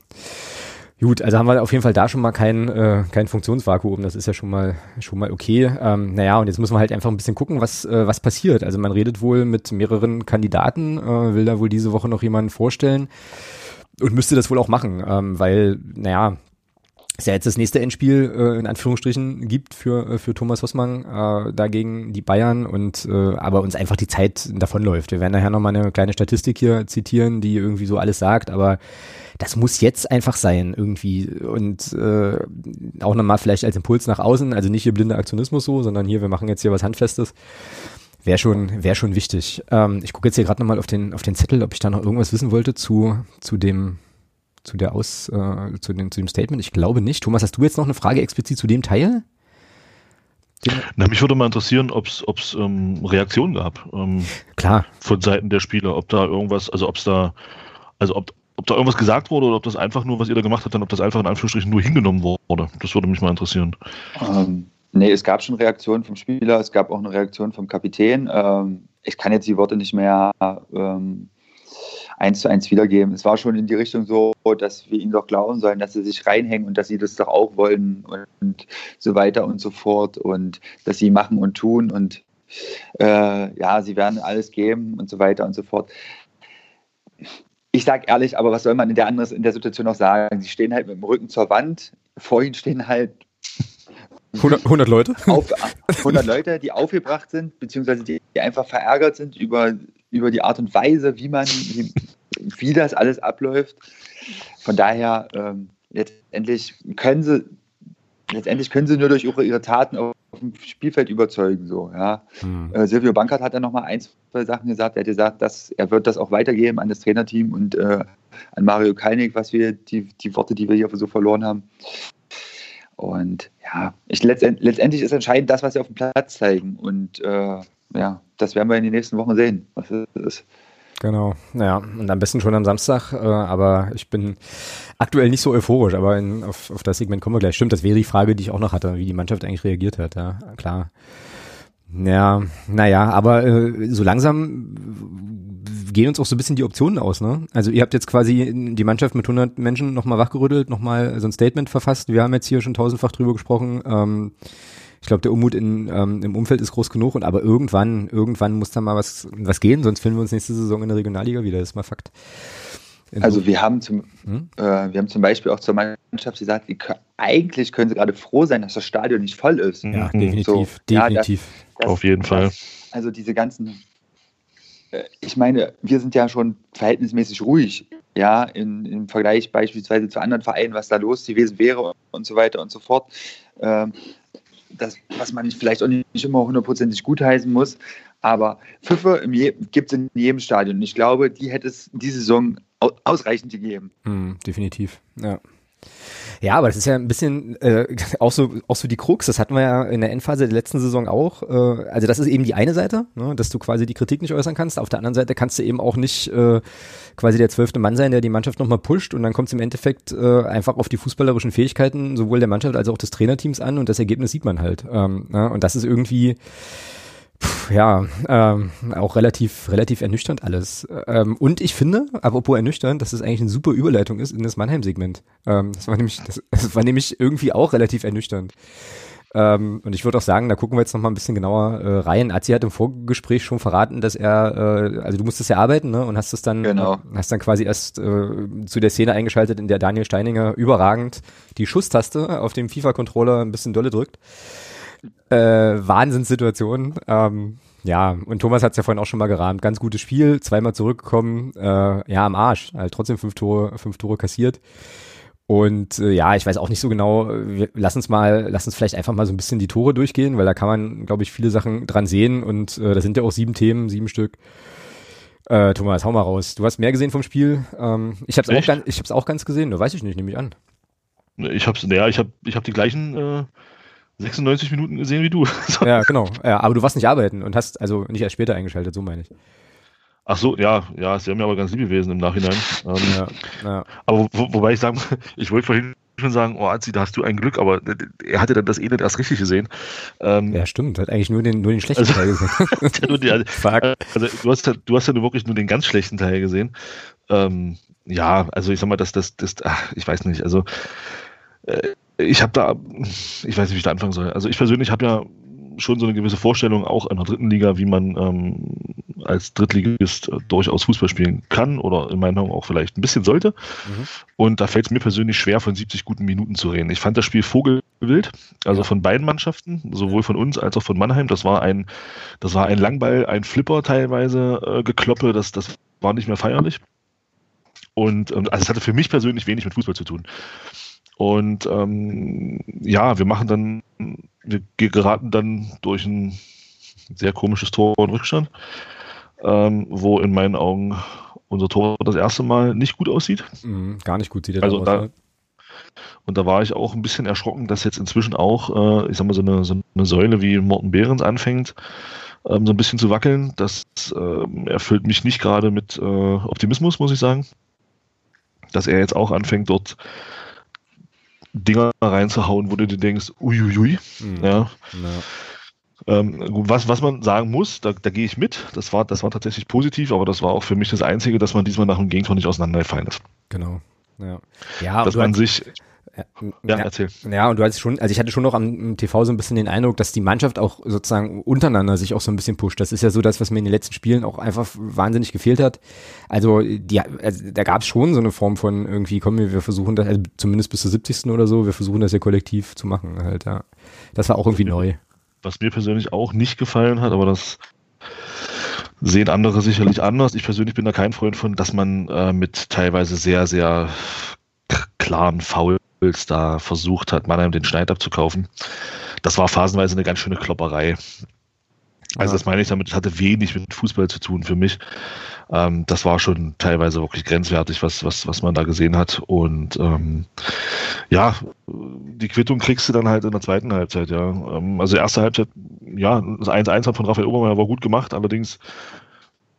Gut, also haben wir auf jeden Fall da schon mal kein, äh, kein Funktionsvakuum, das ist ja schon mal schon mal okay. Ähm, naja, und jetzt müssen wir halt einfach ein bisschen gucken, was, äh, was passiert. Also man redet wohl mit mehreren Kandidaten, äh, will da wohl diese Woche noch jemanden vorstellen. und müsste das wohl auch machen, ähm, weil, naja, es ja jetzt das nächste Endspiel äh, in Anführungsstrichen gibt für äh, für Thomas Hossmann äh, dagegen die Bayern und äh, aber uns einfach die Zeit davonläuft. Wir werden nachher nochmal eine kleine Statistik hier zitieren, die irgendwie so alles sagt, aber das muss jetzt einfach sein irgendwie und äh, auch nochmal vielleicht als Impuls nach außen, also nicht hier blinder Aktionismus so, sondern hier wir machen jetzt hier was handfestes. Wäre schon, wäre schon wichtig. Ähm, ich gucke jetzt hier gerade nochmal auf den, auf den Zettel, ob ich da noch irgendwas wissen wollte zu, zu dem, zu der Aus, äh, zu, dem, zu dem Statement? Ich glaube nicht. Thomas, hast du jetzt noch eine Frage explizit zu dem Teil? Na, mich würde mal interessieren, ob es ähm, Reaktionen gab. Ähm, Klar. Von Seiten der Spieler, ob da irgendwas, also ob es da, also ob, ob da irgendwas gesagt wurde oder ob das einfach nur, was ihr da gemacht habt, dann ob das einfach in Anführungsstrichen nur hingenommen wurde. Das würde mich mal interessieren. Ähm, nee, es gab schon Reaktionen vom Spieler, es gab auch eine Reaktion vom Kapitän. Ähm, ich kann jetzt die Worte nicht mehr ähm, eins zu eins wiedergeben. Es war schon in die Richtung so, dass wir ihnen doch glauben sollen, dass sie sich reinhängen und dass sie das doch auch wollen und so weiter und so fort und dass sie machen und tun und äh, ja, sie werden alles geben und so weiter und so fort. Ich sage ehrlich, aber was soll man in der, anderes, in der Situation noch sagen? Sie stehen halt mit dem Rücken zur Wand. Vor ihnen stehen halt 100, 100 Leute? Auf, 100 Leute, die aufgebracht sind, beziehungsweise die, die einfach verärgert sind über über die Art und Weise, wie man, wie, wie das alles abläuft. Von daher, ähm, letztendlich können sie, letztendlich können sie nur durch ihre, ihre Taten auf dem Spielfeld überzeugen. So, ja. Mhm. Äh, Silvio Bankert hat dann nochmal ein, zwei Sachen gesagt. Er hat gesagt, dass er wird das auch weitergeben an das Trainerteam und äh, an Mario Kalnick, was wir, die, die Worte, die wir hier so verloren haben. Und ja, ich, letztendlich, letztendlich ist entscheidend das, was sie auf dem Platz zeigen. Und äh, ja, das werden wir in den nächsten Wochen sehen, was es ist. Genau, ja, und am besten schon am Samstag, äh, aber ich bin aktuell nicht so euphorisch, aber in, auf, auf das Segment kommen wir gleich. Stimmt, das wäre die Frage, die ich auch noch hatte, wie die Mannschaft eigentlich reagiert hat, ja, klar. Ja, naja, aber äh, so langsam gehen uns auch so ein bisschen die Optionen aus, ne? Also ihr habt jetzt quasi die Mannschaft mit 100 Menschen nochmal wachgerüttelt, nochmal so ein Statement verfasst. Wir haben jetzt hier schon tausendfach drüber gesprochen. Ähm, ich glaube, der Unmut in, ähm, im Umfeld ist groß genug und aber irgendwann, irgendwann muss da mal was, was gehen, sonst finden wir uns nächste Saison in der Regionalliga wieder. Das ist mal Fakt. In also wir haben zum, hm? äh, wir haben zum Beispiel auch zur Mannschaft gesagt, können, eigentlich können sie gerade froh sein, dass das Stadion nicht voll ist. Ja, mhm. definitiv, so, definitiv. Ja, das, das, Auf jeden das, Fall. Also diese ganzen, äh, ich meine, wir sind ja schon verhältnismäßig ruhig, ja, in, im Vergleich beispielsweise zu anderen Vereinen, was da los gewesen wäre und so weiter und so fort. Ähm, das, was man vielleicht auch nicht immer hundertprozentig gutheißen muss. Aber Pfiffe gibt es in jedem Stadion. Ich glaube, die hätte es diese Saison ausreichend gegeben. Mm, definitiv, ja. Ja, aber das ist ja ein bisschen äh, [laughs] auch so auch so die Krux. Das hatten wir ja in der Endphase der letzten Saison auch. Äh, also das ist eben die eine Seite, ne, dass du quasi die Kritik nicht äußern kannst. Auf der anderen Seite kannst du eben auch nicht äh, quasi der zwölfte Mann sein, der die Mannschaft nochmal pusht und dann kommt es im Endeffekt äh, einfach auf die fußballerischen Fähigkeiten sowohl der Mannschaft als auch des Trainerteams an und das Ergebnis sieht man halt. Ähm, ne, und das ist irgendwie Puh, ja, ähm, auch relativ, relativ ernüchternd alles. Ähm, und ich finde, apropos ernüchternd, dass das eigentlich eine super Überleitung ist in das Mannheim-Segment. Ähm, das war nämlich, das, [laughs] das war nämlich irgendwie auch relativ ernüchternd. Ähm, und ich würde auch sagen, da gucken wir jetzt noch mal ein bisschen genauer äh, rein. Azi hat im Vorgespräch schon verraten, dass er, äh, also du musstest ja arbeiten, ne? Und hast es dann, genau. hast dann quasi erst äh, zu der Szene eingeschaltet, in der Daniel Steininger überragend die Schusstaste auf dem FIFA-Controller ein bisschen dolle drückt äh, Wahnsinnssituation. Ähm, ja, und Thomas hat es ja vorhin auch schon mal gerahmt. Ganz gutes Spiel, zweimal zurückgekommen, äh, ja, am Arsch. Halt trotzdem fünf Tore, fünf Tore kassiert. Und äh, ja, ich weiß auch nicht so genau, wir, lass uns mal, lass uns vielleicht einfach mal so ein bisschen die Tore durchgehen, weil da kann man, glaube ich, viele Sachen dran sehen und äh, da sind ja auch sieben Themen, sieben Stück. Äh, Thomas, hau mal raus. Du hast mehr gesehen vom Spiel. Ähm, ich habe es auch, ganz, ich hab's auch ganz gesehen, da weiß ich nicht, nehme ich an. Ich hab's, ja, ich habe ich hab die gleichen äh, 96 Minuten gesehen wie du. [laughs] ja, genau. Ja, aber du warst nicht arbeiten und hast also nicht erst später eingeschaltet, so meine ich. Ach so, ja, ja, sie haben mir aber ganz lieb gewesen im Nachhinein. Ähm, ja, ja. Aber wo, wobei ich sagen, [laughs] ich wollte vorhin schon sagen, oh Azi, da hast du ein Glück, aber er hatte dann das Elend erst richtig gesehen. Ähm, ja, stimmt, hat eigentlich nur den, nur den schlechten also, Teil [laughs] gesehen. die, also, also, du hast, du hast ja nur wirklich nur den ganz schlechten Teil gesehen. Ähm, ja, also ich sag mal, das, das, das, ach, ich weiß nicht, also äh, ich habe da, ich weiß nicht, wie ich da anfangen soll. Also ich persönlich habe ja schon so eine gewisse Vorstellung auch in der dritten Liga, wie man ähm, als Drittligist äh, durchaus Fußball spielen kann oder in meinen Augen auch vielleicht ein bisschen sollte. Mhm. Und da fällt es mir persönlich schwer, von 70 guten Minuten zu reden. Ich fand das Spiel vogelwild, also von beiden Mannschaften, sowohl von uns als auch von Mannheim. Das war ein, das war ein Langball, ein Flipper teilweise äh, gekloppe, das, das war nicht mehr feierlich. Und ähm, also es hatte für mich persönlich wenig mit Fußball zu tun. Und ähm, ja, wir machen dann, wir geraten dann durch ein sehr komisches Tor und Rückstand, ähm, wo in meinen Augen unser Tor das erste Mal nicht gut aussieht. Mhm, gar nicht gut sieht er also aus, da, ne? Und da war ich auch ein bisschen erschrocken, dass jetzt inzwischen auch, äh, ich sag mal, so eine, so eine Säule wie Morten Behrens anfängt, ähm, so ein bisschen zu wackeln. Das äh, erfüllt mich nicht gerade mit äh, Optimismus, muss ich sagen. Dass er jetzt auch anfängt, dort Dinger reinzuhauen, wo du dir denkst, uiuiui. Mhm. Ja. ja. Ähm, was, was man sagen muss, da, da gehe ich mit, das war, das war tatsächlich positiv, aber das war auch für mich das Einzige, dass man diesmal nach dem Gegentor nicht auseinandergefallen ist. Genau. Ja, ja dass man sich, ja, ja, erzähl. Ja, und du hattest schon, also ich hatte schon noch am TV so ein bisschen den Eindruck, dass die Mannschaft auch sozusagen untereinander sich auch so ein bisschen pusht. Das ist ja so das, was mir in den letzten Spielen auch einfach wahnsinnig gefehlt hat. Also, die, also da gab es schon so eine Form von irgendwie, komm, wir versuchen das, also zumindest bis zur 70. oder so, wir versuchen das ja kollektiv zu machen halt, ja. Das war auch irgendwie neu. Was mir persönlich auch nicht gefallen hat, aber das sehen andere sicherlich anders. Ich persönlich bin da kein Freund von, dass man äh, mit teilweise sehr, sehr klaren Foul da versucht hat, Mannheim den Schneid abzukaufen. Das war phasenweise eine ganz schöne Klopperei. Also das meine ich damit, das hatte wenig mit Fußball zu tun für mich. Ähm, das war schon teilweise wirklich grenzwertig, was, was, was man da gesehen hat. Und ähm, ja, die Quittung kriegst du dann halt in der zweiten Halbzeit, ja. Ähm, also erste Halbzeit, ja, das 1-1 von Raphael Obermeier war gut gemacht, allerdings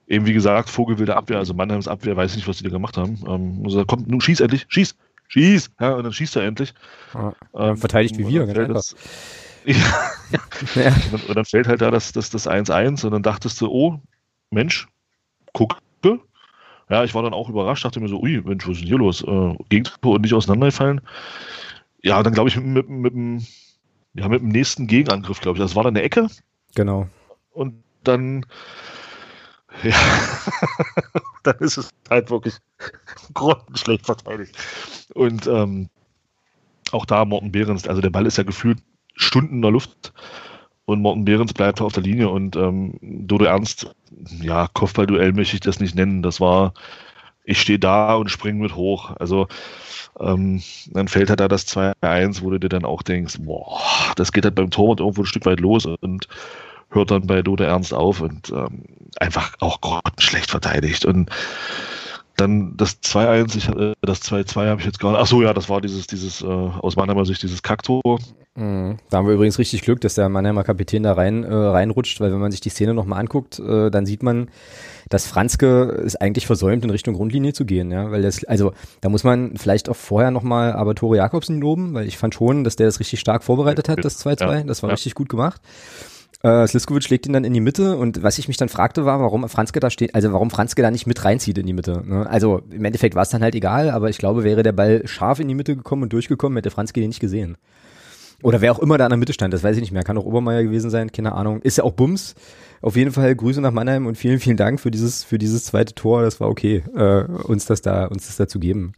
eben wie gesagt, vogelwilde Abwehr, also Mannheims Abwehr, weiß nicht, was die da gemacht haben. Ähm, also kommt, nun schieß endlich, schieß, schieß, ja, und dann schießt er endlich. Ja, ähm, verteidigt wie wir, ganz das, ja, ja. Und, dann, und, dann, fällt halt da das 1-1 das, das 1 -1 und dann dachtest du, oh, Mensch, gucke. Ja, ich war dann auch überrascht, dachte mir so, ui, Mensch, was ist denn hier los? Äh, Gegentor und nicht auseinanderfallen. Ja, dann glaube ich mit, mit, mit, ja, mit dem nächsten Gegenangriff, glaube ich. Das war dann eine Ecke. Genau. Und dann ja, [laughs] dann ist es halt wirklich [laughs] grottenschlecht verteidigt. Und ähm, auch da Morten Behrens, also der Ball ist ja gefühlt Stunden in der Luft und Morten Behrens bleibt auf der Linie und ähm, Dodo Ernst, ja, Kopfballduell möchte ich das nicht nennen, das war, ich stehe da und springe mit hoch. Also ähm, dann fällt halt da das 2-1, wo du dir dann auch denkst, boah, das geht halt beim Torwart irgendwo ein Stück weit los und hört dann bei Dode Ernst auf und ähm, einfach auch schlecht verteidigt. Und dann das 2-1, ich, äh, das 2-2 habe ich jetzt gar nicht. Achso, ja, das war dieses, dieses, äh, aus Mannheimer Sicht, dieses Kacktor. Mhm. Da haben wir übrigens richtig Glück, dass der Mannheimer Kapitän da rein äh, reinrutscht, weil wenn man sich die Szene nochmal anguckt, äh, dann sieht man, dass Franzke es eigentlich versäumt, in Richtung Grundlinie zu gehen, ja, weil das, also da muss man vielleicht auch vorher nochmal aber Tore Jakobsen loben, weil ich fand schon, dass der das richtig stark vorbereitet hat, das 2-2, ja, das war ja. richtig gut gemacht. Äh, Sliskovic schlägt ihn dann in die Mitte und was ich mich dann fragte war, warum Franzke da steht, also warum Franzke da nicht mit reinzieht in die Mitte. Ne? Also im Endeffekt war es dann halt egal, aber ich glaube, wäre der Ball scharf in die Mitte gekommen und durchgekommen, hätte Franzke den nicht gesehen. Oder wer auch immer da in der Mitte stand, das weiß ich nicht mehr. Kann auch Obermeier gewesen sein, keine Ahnung. Ist ja auch Bums. Auf jeden Fall Grüße nach Mannheim und vielen, vielen Dank für dieses, für dieses zweite Tor. Das war okay, äh, uns das da, uns das da zu geben.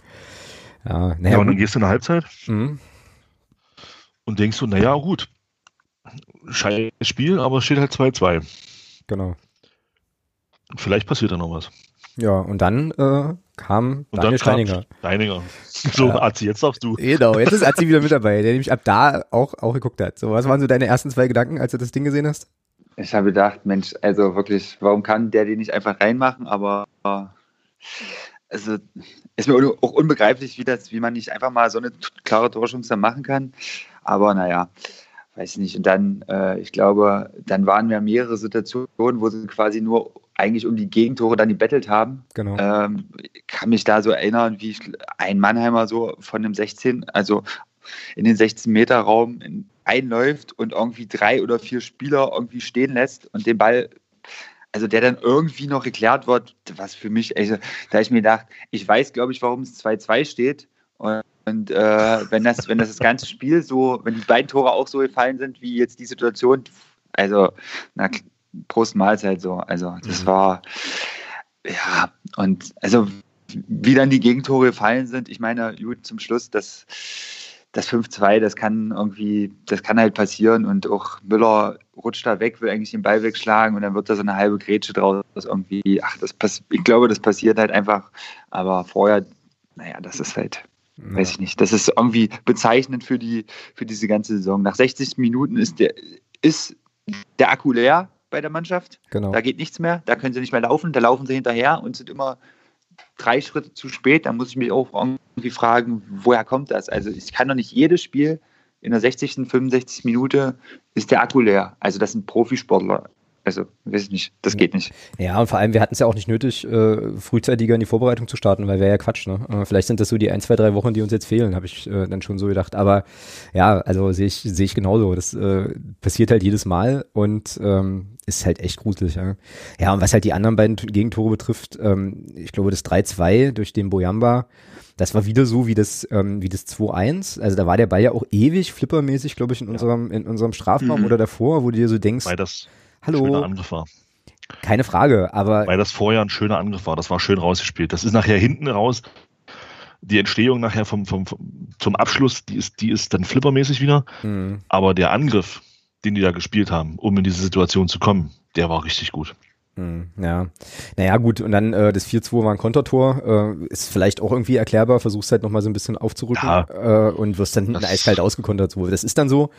Ja, naja, ja und dann gehst du in der Halbzeit mhm. und denkst du, naja, gut, scheiß Spiel, aber es steht halt 2-2. Genau. Vielleicht passiert da noch was. Ja, und dann äh, kam und Daniel dann Steininger. Steininger. [laughs] So, ja. Azi, jetzt darfst du. Genau, jetzt ist Azi wieder mit [laughs] dabei, der nämlich ab da auch, auch geguckt hat. So, was waren so deine ersten zwei Gedanken, als du das Ding gesehen hast? Ich habe gedacht, Mensch, also wirklich, warum kann der den nicht einfach reinmachen? Aber also ist mir auch unbegreiflich, wie, das, wie man nicht einfach mal so eine klare Torschance machen kann. Aber naja, weiß ich nicht. Und dann, äh, ich glaube, dann waren wir mehrere Situationen, wo sie quasi nur eigentlich um die Gegentore dann gebettelt haben. Genau. Ähm, kann mich da so erinnern, wie ich, ein Mannheimer so von dem 16, also in den 16-Meter-Raum einläuft und irgendwie drei oder vier Spieler irgendwie stehen lässt und den Ball, also der dann irgendwie noch geklärt wird, was für mich, also, da ich mir gedacht, ich weiß, glaube ich, warum es 2-2 steht. Und und äh, wenn, das, wenn das das ganze Spiel so, wenn die beiden Tore auch so gefallen sind wie jetzt die Situation, also na, Prost Mahlzeit so. Also das mhm. war, ja, und also wie dann die Gegentore gefallen sind, ich meine, gut, zum Schluss, das, das 5-2, das kann irgendwie, das kann halt passieren und auch Müller rutscht da weg, will eigentlich den Ball wegschlagen und dann wird da so eine halbe Grätsche draus irgendwie, ach, das pass ich glaube, das passiert halt einfach, aber vorher, naja, das ist halt, ja. weiß ich nicht, das ist irgendwie bezeichnend für die, für diese ganze Saison. Nach 60 Minuten ist der, ist der Akku leer bei der Mannschaft. Genau. Da geht nichts mehr, da können sie nicht mehr laufen, da laufen sie hinterher und sind immer drei Schritte zu spät. Da muss ich mich auch irgendwie fragen, woher kommt das? Also ich kann doch nicht jedes Spiel in der 60., 65. Minute ist der Akku leer. Also das sind Profisportler. Also, weiß ich nicht, das geht nicht. Ja, und vor allem, wir hatten es ja auch nicht nötig, äh, frühzeitiger in die Vorbereitung zu starten, weil wäre ja Quatsch, ne? Äh, vielleicht sind das so die ein, zwei, drei Wochen, die uns jetzt fehlen, habe ich äh, dann schon so gedacht. Aber ja, also sehe ich, sehe ich genauso. Das äh, passiert halt jedes Mal und ähm, ist halt echt gruselig, ja. Ja, und was halt die anderen beiden Gegentore betrifft, ähm, ich glaube, das 3-2 durch den Boyamba, das war wieder so wie das, ähm, wie das 2-1. Also da war der Ball ja auch ewig flippermäßig, glaube ich, in unserem, in unserem Strafraum mhm. oder davor, wo du dir so denkst. Weil das Hallo. Schöner Angriff war. Keine Frage, aber. Weil das vorher ein schöner Angriff war, das war schön rausgespielt. Das ist nachher hinten raus. Die Entstehung nachher vom, vom, vom zum Abschluss, die ist, die ist dann flippermäßig wieder. Mhm. Aber der Angriff, den die da gespielt haben, um in diese Situation zu kommen, der war richtig gut. Hm, ja, naja gut, und dann äh, das 4-2 war ein Kontertor, äh, ist vielleicht auch irgendwie erklärbar, versuchst halt nochmal so ein bisschen aufzurücken ja, äh, und wirst dann hinten eiskalt ausgekontert. So. Das ist dann so,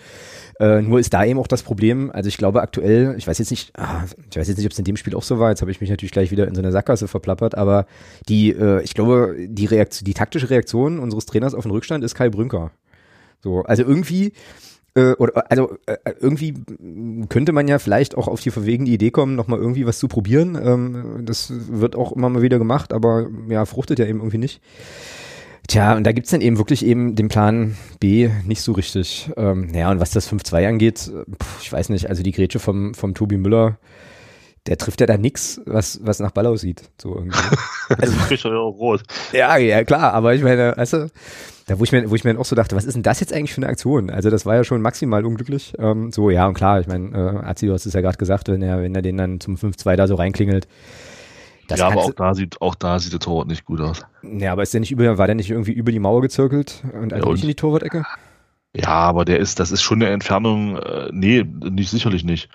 äh, nur ist da eben auch das Problem, also ich glaube aktuell, ich weiß jetzt nicht, ah, ich weiß jetzt nicht, ob es in dem Spiel auch so war, jetzt habe ich mich natürlich gleich wieder in so eine Sackgasse verplappert, aber die, äh, ich glaube, die Reaktion, die taktische Reaktion unseres Trainers auf den Rückstand ist Kai Brünker. So, also irgendwie äh, oder also äh, irgendwie könnte man ja vielleicht auch auf die verwegene Idee kommen, nochmal irgendwie was zu probieren. Ähm, das wird auch immer mal wieder gemacht, aber ja, fruchtet ja eben irgendwie nicht. Tja, und da gibt's dann eben wirklich eben den Plan B nicht so richtig. Ähm, ja, und was das 5-2 angeht, pf, ich weiß nicht, also die Grätsche vom, vom Tobi Müller, der trifft ja da nix, was, was nach Ball aussieht. So irgendwie. [laughs] Also, kriegt ja auch rot. Ja, ja, klar, aber ich meine, weißt du, da wo ich mir, wo ich mir auch so dachte, was ist denn das jetzt eigentlich für eine Aktion? Also das war ja schon maximal unglücklich. Ähm, so, ja, und klar, ich meine, äh, Azi, du hast es ja gerade gesagt, wenn er, wenn er den dann zum 5-2 da so reinklingelt. Ja, aber auch da sieht, auch da sieht der Torwart nicht gut aus. Ja, aber ist der nicht über, war der nicht irgendwie über die Mauer gezirkelt und also ja, nicht in die Torwart-Ecke? Ja, aber der ist, das ist schon eine Entfernung, äh, nee, nicht, sicherlich nicht.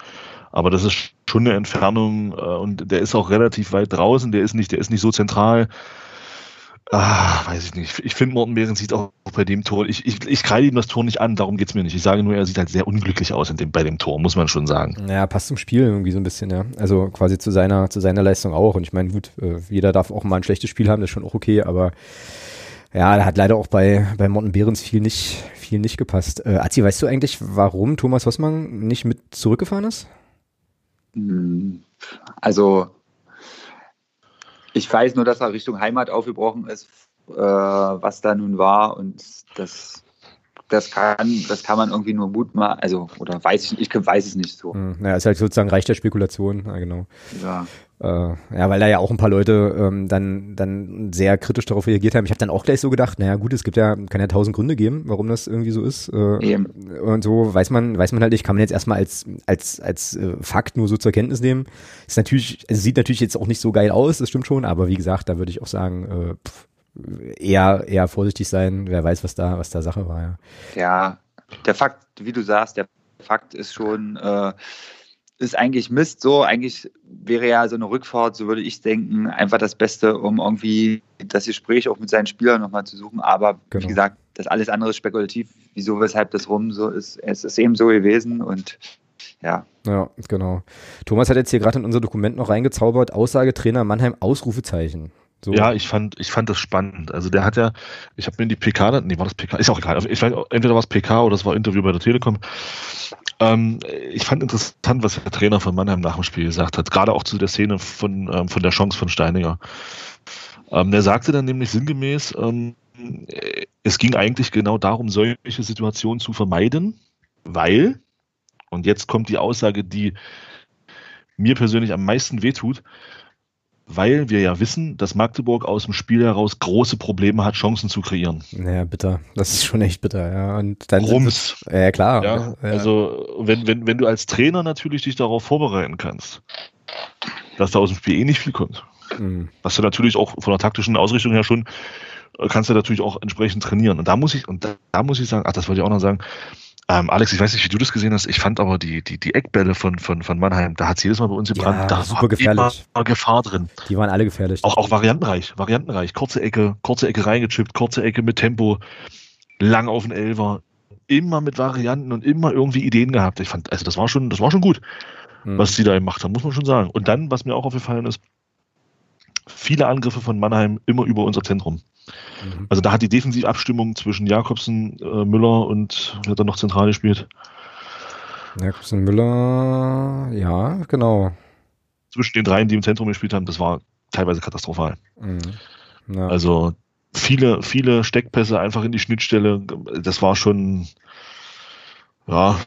Aber das ist schon eine Entfernung äh, und der ist auch relativ weit draußen, der ist nicht, der ist nicht so zentral. Ah, weiß ich nicht. Ich finde, Morten Behren sieht auch bei dem Tor, ich, ich, ich kreide ihm das Tor nicht an, darum geht's mir nicht. Ich sage nur, er sieht halt sehr unglücklich aus in dem, bei dem Tor, muss man schon sagen. Ja, passt zum Spiel irgendwie so ein bisschen, ja. Also quasi zu seiner, zu seiner Leistung auch. Und ich meine, gut, äh, jeder darf auch mal ein schlechtes Spiel haben, das ist schon auch okay, aber ja, da hat leider auch bei, bei Morten Behrens viel nicht, viel nicht gepasst. Äh, Azi, weißt du eigentlich, warum Thomas Hossmann nicht mit zurückgefahren ist? Hm, also, ich weiß nur, dass er Richtung Heimat aufgebrochen ist, äh, was da nun war. Und das, das, kann, das kann man irgendwie nur Mut machen. Also, oder weiß ich nicht, ich weiß es nicht so. Hm, naja, ist halt sozusagen Reich der Spekulation, ja, genau. Ja. Äh, ja, weil da ja auch ein paar Leute ähm, dann, dann sehr kritisch darauf reagiert haben. Ich habe dann auch gleich so gedacht, naja gut, es gibt ja, kann ja tausend Gründe geben, warum das irgendwie so ist. Äh, Eben. Und so weiß man, weiß man halt nicht, kann man jetzt erstmal als, als, als äh, Fakt nur so zur Kenntnis nehmen. Ist natürlich, also sieht natürlich jetzt auch nicht so geil aus, das stimmt schon, aber wie gesagt, da würde ich auch sagen, äh, pff, eher, eher vorsichtig sein, wer weiß, was da, was da Sache war, ja. Ja, der Fakt, wie du sagst, der Fakt ist schon, äh, ist eigentlich Mist so. Eigentlich wäre ja so eine Rückfahrt, so würde ich denken, einfach das Beste, um irgendwie das Gespräch auch mit seinen Spielern nochmal zu suchen. Aber genau. wie gesagt, das alles andere ist spekulativ. Wieso, weshalb das rum so ist. Es ist eben so gewesen und ja. Ja, genau. Thomas hat jetzt hier gerade in unser Dokument noch reingezaubert, Aussage Trainer Mannheim, Ausrufezeichen. So. Ja, ich fand, ich fand das spannend. Also der hat ja, ich habe mir die PK, nee, war das PK, ist auch egal. Ich weiß, entweder war es PK oder es war Interview bei der Telekom. Ähm, ich fand interessant, was der Trainer von Mannheim nach dem Spiel gesagt hat, gerade auch zu der Szene von, ähm, von der Chance von Steininger. Ähm, der sagte dann nämlich sinngemäß, ähm, es ging eigentlich genau darum, solche Situationen zu vermeiden, weil, und jetzt kommt die Aussage, die mir persönlich am meisten wehtut, weil wir ja wissen, dass Magdeburg aus dem Spiel heraus große Probleme hat, Chancen zu kreieren. Naja, bitter. Das ist schon echt bitter, ja. Und dann Rums. Das, ja, klar. Ja, ja. Also, wenn, wenn, wenn du als Trainer natürlich dich darauf vorbereiten kannst, dass da aus dem Spiel eh nicht viel kommt, mhm. was du natürlich auch von der taktischen Ausrichtung her schon, äh, kannst du natürlich auch entsprechend trainieren. Und da muss ich, und da, da muss ich sagen, ach, das wollte ich auch noch sagen, ähm, Alex, ich weiß nicht, wie du das gesehen hast. Ich fand aber die, die, die Eckbälle von, von, von Mannheim, da hat es jedes Mal bei uns gebrannt. Ja, da super war gefährlich. immer Gefahr drin. Die waren alle gefährlich. Auch, auch variantenreich, variantenreich. Kurze Ecke, kurze Ecke reingechippt, kurze Ecke mit Tempo, lang auf den Elver. Immer mit Varianten und immer irgendwie Ideen gehabt. Ich fand, also das war schon, das war schon gut, mhm. was die da gemacht haben, muss man schon sagen. Und dann, was mir auch aufgefallen ist, viele Angriffe von Mannheim immer über unser Zentrum. Mhm. Also da hat die Defensivabstimmung zwischen Jakobsen, äh, Müller und wer hat da noch zentral gespielt? Jakobsen, Müller, ja, genau. Zwischen den dreien, die im Zentrum gespielt haben, das war teilweise katastrophal. Mhm. Ja. Also viele, viele Steckpässe einfach in die Schnittstelle, das war schon, ja,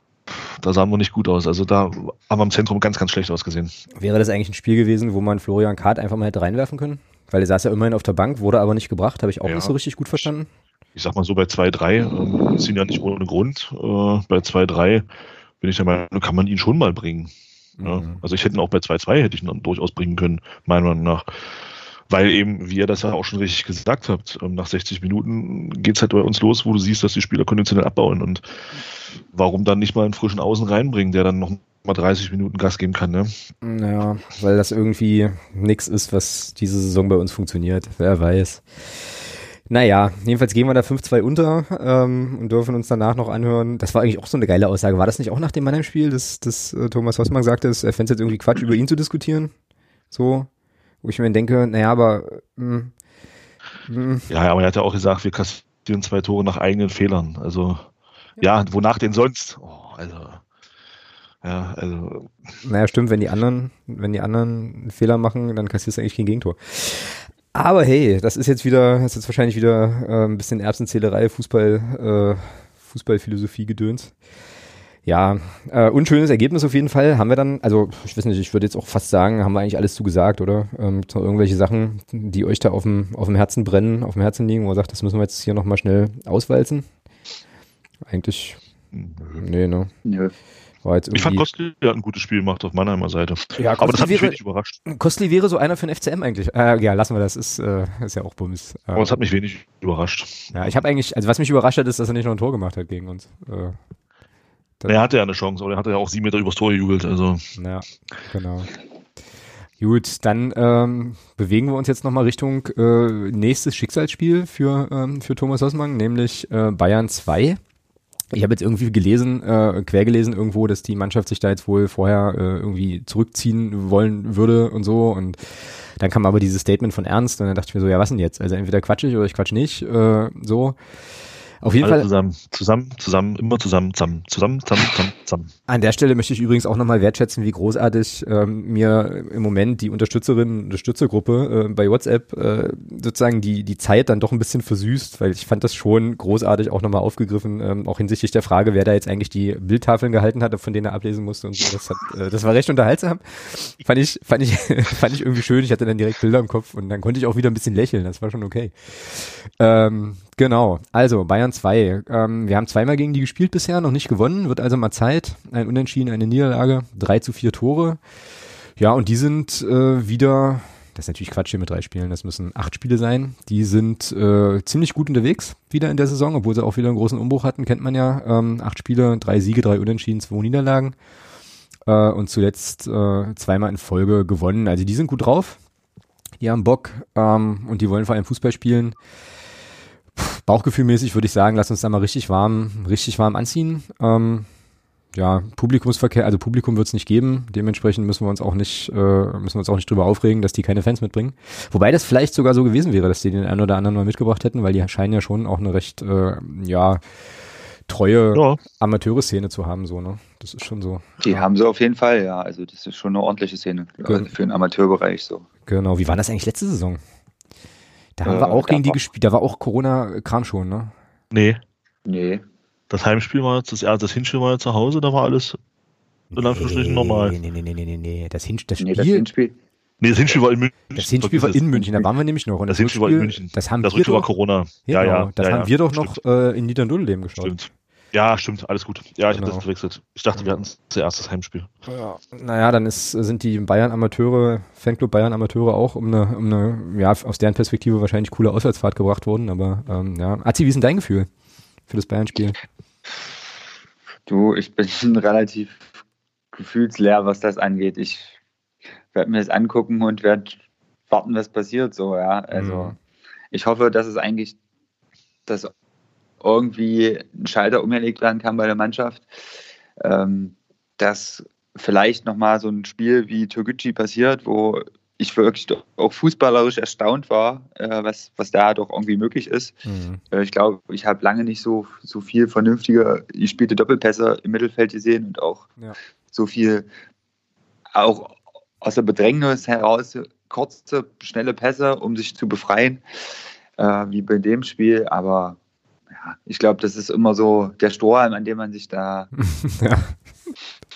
da sahen wir nicht gut aus. Also da haben wir im Zentrum ganz, ganz schlecht ausgesehen. Wäre das eigentlich ein Spiel gewesen, wo man Florian Kart einfach mal hätte reinwerfen können? Weil er saß ja immerhin auf der Bank, wurde aber nicht gebracht, habe ich auch ja. nicht so richtig gut verstanden. Ich sag mal so, bei 2-3 ähm, sind ja nicht ohne Grund. Äh, bei 2-3 bin ich der Meinung, kann man ihn schon mal bringen. Mhm. Ja? Also ich hätte ihn auch bei 2-2 hätte ich ihn dann durchaus bringen können, meiner Meinung nach. Weil eben, wie ihr das ja auch schon richtig gesagt habt, ähm, nach 60 Minuten geht es halt bei uns los, wo du siehst, dass die Spieler konditionell abbauen. Und warum dann nicht mal einen frischen Außen reinbringen, der dann noch mal 30 Minuten Gas geben kann, ne? Naja, weil das irgendwie nichts ist, was diese Saison bei uns funktioniert. Wer weiß. Naja, jedenfalls gehen wir da 5-2 unter ähm, und dürfen uns danach noch anhören. Das war eigentlich auch so eine geile Aussage. War das nicht auch nach dem Mannheim-Spiel, dass, dass äh, Thomas Hossmann sagte, er fände es jetzt irgendwie Quatsch, über ihn zu diskutieren? So, wo ich mir denke, naja, aber mh, hm, mh. Hm. Ja, aber er hat ja auch gesagt, wir kassieren zwei Tore nach eigenen Fehlern. Also, ja, ja wonach denn sonst? Oh, also ja, also. Naja, stimmt, wenn die anderen, wenn die anderen einen Fehler machen, dann kassierst du eigentlich kein Gegentor. Aber hey, das ist jetzt wieder, das ist jetzt wahrscheinlich wieder äh, ein bisschen Erbsenzählerei, Fußball, äh, Fußballphilosophie gedöns. Ja, äh, unschönes Ergebnis auf jeden Fall. Haben wir dann, also ich weiß nicht, ich würde jetzt auch fast sagen, haben wir eigentlich alles zugesagt, oder? Ähm, irgendwelche Sachen, die euch da auf dem, auf dem Herzen brennen, auf dem Herzen liegen, wo ihr sagt, das müssen wir jetzt hier nochmal schnell auswalzen? Eigentlich, nee, ne? Nö. War jetzt ich fand Kostli hat ein gutes Spiel gemacht auf Mannheimer Seite. Ja, Aber das hat mich wenig überrascht. Kostli wäre so einer für den FCM eigentlich. Äh, ja, lassen wir das. Ist, äh, ist ja auch Bums. Äh, Aber es hat mich wenig überrascht. Ja, ich habe eigentlich, also was mich überrascht hat, ist, dass er nicht noch ein Tor gemacht hat gegen uns. Äh, er hatte ja eine Chance, aber er hatte ja auch sieben Meter übers Tor gejubelt. Also. Ja, genau. Gut, dann ähm, bewegen wir uns jetzt nochmal Richtung äh, nächstes Schicksalsspiel für, ähm, für Thomas Hossmann, nämlich äh, Bayern 2. Ich habe jetzt irgendwie gelesen, äh, quer gelesen irgendwo, dass die Mannschaft sich da jetzt wohl vorher äh, irgendwie zurückziehen wollen würde und so. Und dann kam aber dieses Statement von Ernst und dann dachte ich mir so, ja, was denn jetzt? Also entweder quatsch ich oder ich quatsch nicht. Äh, so. Auf jeden Alle Fall. Zusammen, zusammen, zusammen, immer zusammen, zusammen, zusammen, zusammen, zusammen, zusammen. An der Stelle möchte ich übrigens auch nochmal wertschätzen, wie großartig ähm, mir im Moment die Unterstützerinnen Unterstützergruppe äh, bei WhatsApp äh, sozusagen die, die Zeit dann doch ein bisschen versüßt, weil ich fand das schon großartig auch nochmal aufgegriffen, ähm, auch hinsichtlich der Frage, wer da jetzt eigentlich die Bildtafeln gehalten hatte, von denen er ablesen musste und so. Das, hat, äh, das war recht unterhaltsam. Fand ich, fand ich, [laughs] fand ich irgendwie schön. Ich hatte dann direkt Bilder im Kopf und dann konnte ich auch wieder ein bisschen lächeln. Das war schon okay. Ähm, Genau, also Bayern 2. Ähm, wir haben zweimal gegen die gespielt bisher, noch nicht gewonnen, wird also mal Zeit. Ein Unentschieden, eine Niederlage, drei zu vier Tore. Ja, und die sind äh, wieder, das ist natürlich Quatsch hier mit drei Spielen, das müssen acht Spiele sein. Die sind äh, ziemlich gut unterwegs wieder in der Saison, obwohl sie auch wieder einen großen Umbruch hatten, kennt man ja. Ähm, acht Spiele, drei Siege, drei Unentschieden, zwei Niederlagen. Äh, und zuletzt äh, zweimal in Folge gewonnen. Also die sind gut drauf, die haben Bock ähm, und die wollen vor allem Fußball spielen. Bauchgefühlmäßig würde ich sagen, lass uns da mal richtig warm, richtig warm anziehen. Ähm, ja, Publikumsverkehr, also Publikum wird es nicht geben. Dementsprechend müssen wir uns auch nicht, äh, müssen wir uns auch nicht drüber aufregen, dass die keine Fans mitbringen. Wobei das vielleicht sogar so gewesen wäre, dass die den einen oder anderen mal mitgebracht hätten, weil die scheinen ja schon auch eine recht, äh, ja, treue ja. Amateure-Szene zu haben, so, ne? Das ist schon so. Die haben sie auf jeden Fall, ja. Also das ist schon eine ordentliche Szene also für den Amateurbereich so. Genau. Wie war das eigentlich letzte Saison? Da haben äh, wir auch gegen die gespielt. Da war auch Corona-Kram schon, ne? Nee. Nee. Das Heimspiel war jetzt, das, also das Hinspiel war ja zu Hause, da war alles in Anführungsstrichen normal. Nee, nee, nee, nee, nee, nee. Das, Hin das Spiel. Nee, das Hinspiel. Nee, das Hinspiel war in München. Das Hinspiel war in München, da waren wir nämlich noch. Und das, das Hinspiel war in München. Das haben das wir Rückspiel war doch, Corona. ja, Ja, ja. genau, das ja, haben ja. wir doch Stimmt. noch äh, in Niederndudeleben geschaut. Stimmt. Ja, stimmt, alles gut. Ja, ich Genau. habe das verwechselt. Ich dachte, wir hatten zuerst das Heimspiel. Ja. Naja, dann ist, sind die Bayern-Amateure, Fanclub Bayern-Amateure auch um eine, um eine, ja, aus deren Perspektive wahrscheinlich coole Auswärtsfahrt gebracht worden, aber ähm, ja. Azi, wie ist denn dein Gefühl für das Bayern-Spiel? Du, ich bin [laughs] relativ gefühlsleer, was das angeht. Ich werde mir das angucken und werde warten, was passiert. So, ja. Also Mhm. ich hoffe, dass es eigentlich, dass irgendwie ein Schalter umgelegt werden kann bei der Mannschaft. Ähm, dass vielleicht nochmal so ein Spiel wie Toguchi passiert, wo ich wirklich auch fußballerisch erstaunt war, äh, was, was da doch irgendwie möglich ist. Mhm. Äh, Ich glaube, ich habe lange nicht so, so viel vernünftige gespielte Doppelpässe im Mittelfeld gesehen und auch Ja. so viel auch aus der Bedrängnis heraus kurze, schnelle Pässe, um sich zu befreien, äh, wie bei dem Spiel. Aber ja, ich glaube, das ist immer so der Strohhalm, an dem man sich da [laughs] ja.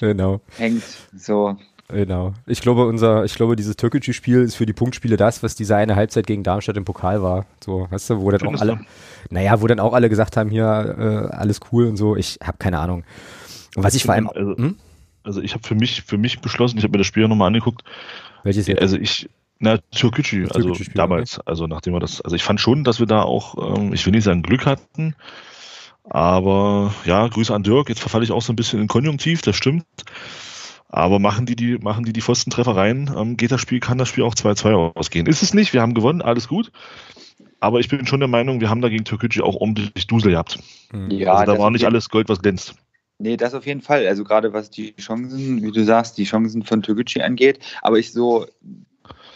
Genau, hängt. So, genau. Ich glaube, unser, ich glaube, dieses Türkgücü-Spiel ist für die Punktspiele das, was diese eine Halbzeit gegen Darmstadt im Pokal war. So, weißt du, wo dann auch alle, naja, wo dann auch alle gesagt haben, hier, äh, alles cool und so. Ich habe keine Ahnung. Und was ich vor allem, Also, hm? also ich habe für mich, für mich beschlossen, ich habe mir das Spiel nochmal angeguckt. welches jetzt? Also ich, na, Türkgücü, also Türkgücü-Spiel, damals, also nachdem wir das, also ich fand schon, dass wir da auch, ähm, ich will nicht sagen Glück hatten, aber ja, Grüße an Dirk, jetzt verfalle ich auch so ein bisschen in Konjunktiv, das stimmt. Aber machen die die, machen die die Pfostentreffer rein, ähm, geht das Spiel, kann das Spiel auch 2-2 ausgehen. Ist es nicht, wir haben gewonnen, alles gut. Aber ich bin schon der Meinung, wir haben da gegen Türkgücü auch ordentlich Dusel gehabt. Hm. ja, also da war nicht alles Gold, was glänzt. Nee, das auf jeden Fall. Also gerade was die Chancen, wie du sagst, die Chancen von Toguchi angeht. Aber ich so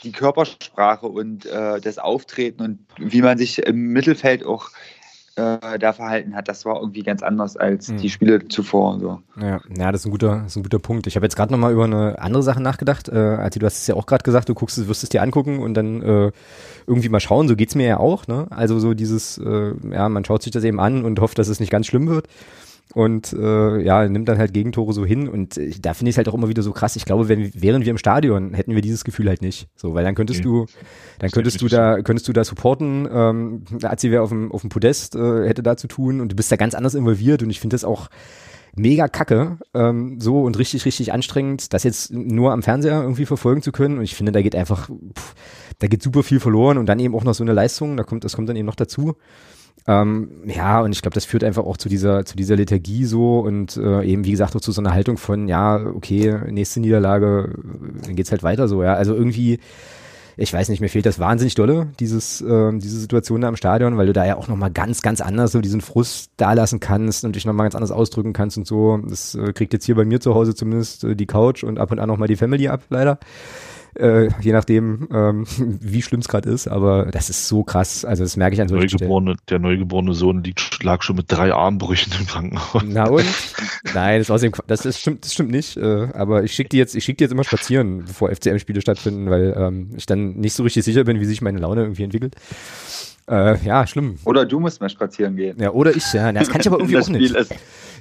die Körpersprache und äh, das Auftreten und wie man sich im Mittelfeld auch äh, da verhalten hat, das war irgendwie ganz anders als Mhm. die Spiele zuvor. und So. Ja, ja, das ist ein guter, das ist ein guter Punkt. Ich habe jetzt gerade noch mal über eine andere Sache nachgedacht. Äh, Alti, du hast es ja auch gerade gesagt, du guckst es, wirst es dir angucken und dann äh, irgendwie mal schauen. So geht's mir ja auch. Ne? Also so dieses, äh, ja, man schaut sich das eben an und hofft, dass es nicht ganz schlimm wird. Und äh, ja, nimmt dann halt Gegentore so hin. Und äh, da finde ich es halt auch immer wieder so krass. Ich glaube, wenn, wären wir im Stadion, hätten wir dieses Gefühl halt nicht. So, weil dann könntest Nee. du, dann könntest du da, könntest du da supporten. Ähm, AC wäre auf dem, auf dem Podest, äh, hätte da zu tun und du bist da ganz anders involviert. Und ich finde das auch mega kacke, ähm, so und richtig, richtig anstrengend, das jetzt nur am Fernseher irgendwie verfolgen zu können. Und ich finde, da geht einfach, pff, da geht super viel verloren und dann eben auch noch so eine Leistung, da kommt, das kommt dann eben noch dazu. Ähm, ja, und ich glaube, das führt einfach auch zu dieser, zu dieser Lethargie so und äh, eben, wie gesagt, auch zu so einer Haltung von, ja, okay, nächste Niederlage, dann geht's halt weiter so, ja. Also irgendwie, ich weiß nicht, mir fehlt das wahnsinnig dolle, dieses, äh, diese Situation da im Stadion, weil du da ja auch nochmal ganz, ganz anders so diesen Frust da lassen kannst und dich nochmal ganz anders ausdrücken kannst und so. Das äh, kriegt jetzt hier bei mir zu Hause zumindest äh, die Couch und ab und an nochmal die Family ab, leider. Äh, je nachdem, ähm, [laughs] wie schlimm es gerade ist, aber das ist so krass. Also das merke ich an solchen Stellen. Neugeborene, der neugeborene Sohn liegt, lag schon mit drei Armbrüchen im Krankenhaus. Na und? [laughs] Nein, das, außerdem, das, das, stimmt, das stimmt nicht. Äh, aber ich schicke die jetzt, ich schick die jetzt immer spazieren, bevor FCM-Spiele stattfinden, weil ähm, ich dann nicht so richtig sicher bin, wie sich meine Laune irgendwie entwickelt. Äh, ja, schlimm. Oder du musst mal spazieren gehen. Ja, oder ich, ja. Das kann ich aber [laughs] irgendwie das auch nicht. Ist,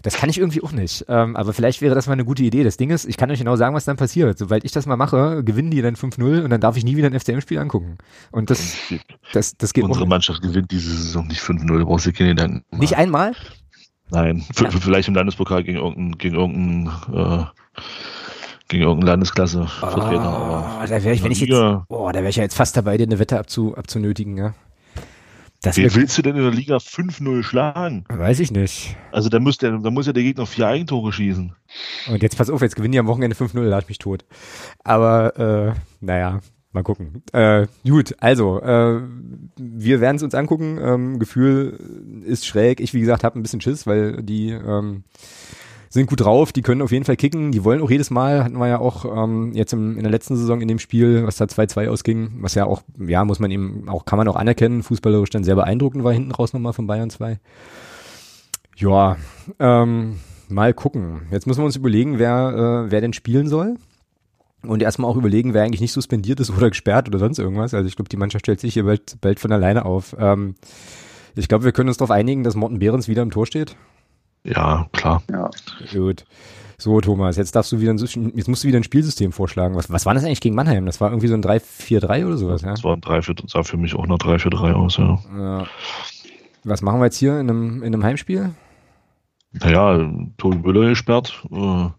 Das kann ich irgendwie auch nicht. Ähm, aber vielleicht wäre das mal eine gute Idee. Das Ding ist, ich kann euch genau sagen, was dann passiert. Sobald ich das mal mache, gewinnen die dann 5-0 und dann darf ich nie wieder ein FCM-Spiel angucken. Und das, das, das geht auch Unsere nicht. Mannschaft gewinnt diese Saison nicht 5-0, brauchst du dir keine Gedanken machen. Nicht einmal? Nein, v- Ja. vielleicht im Landespokal gegen irgendein, gegen irgendein, äh, gegen irgendeine Landesklasse Vertreter. aber Oh, da wäre ich, wenn ich jetzt, oh, da wäre ich ja jetzt fast dabei, dir eine Wette abzu, abzunötigen, ja. Das Wen willst du denn in der Liga 5-0 schlagen? weiß ich nicht. Also da muss, der, da muss ja der Gegner vier Eigentore schießen. Und jetzt pass auf, jetzt gewinnen die am Wochenende 5-0, lad mich tot. Aber, äh, naja, mal gucken. Äh, gut, also, äh, wir werden es uns angucken. Ähm, Gefühl ist schräg. Ich, wie gesagt, habe ein bisschen Schiss, weil die ähm, sind gut drauf, die können auf jeden Fall kicken, die wollen auch jedes Mal, hatten wir ja auch ähm, jetzt im, in der letzten Saison in dem Spiel, was da 2-2 ausging, was ja auch, ja, muss man eben auch, kann man auch anerkennen, fußballerisch dann sehr beeindruckend war hinten raus nochmal von Bayern 2. Ja, ähm, mal gucken. Jetzt müssen wir uns überlegen, wer, äh, wer denn spielen soll. Und erstmal auch überlegen, wer eigentlich nicht suspendiert ist [laughs] oder gesperrt oder sonst irgendwas. Also ich glaube, die Mannschaft stellt sich hier bald, bald von alleine auf. Ähm, ich glaube, wir können uns darauf einigen, dass Morten Behrens wieder im Tor steht. Ja, klar. Ja. Gut. So, Thomas, jetzt darfst du wieder ein, jetzt musst du wieder ein Spielsystem vorschlagen. Was, was war das eigentlich gegen Mannheim? Das war irgendwie so ein 3-4-3 oder sowas, ja? Das war ein 3 sah für mich auch nach 3-4-3 aus, ja. ja. Was machen wir jetzt hier in einem, in einem Heimspiel? Naja, Tobi Müller gesperrt. Äh,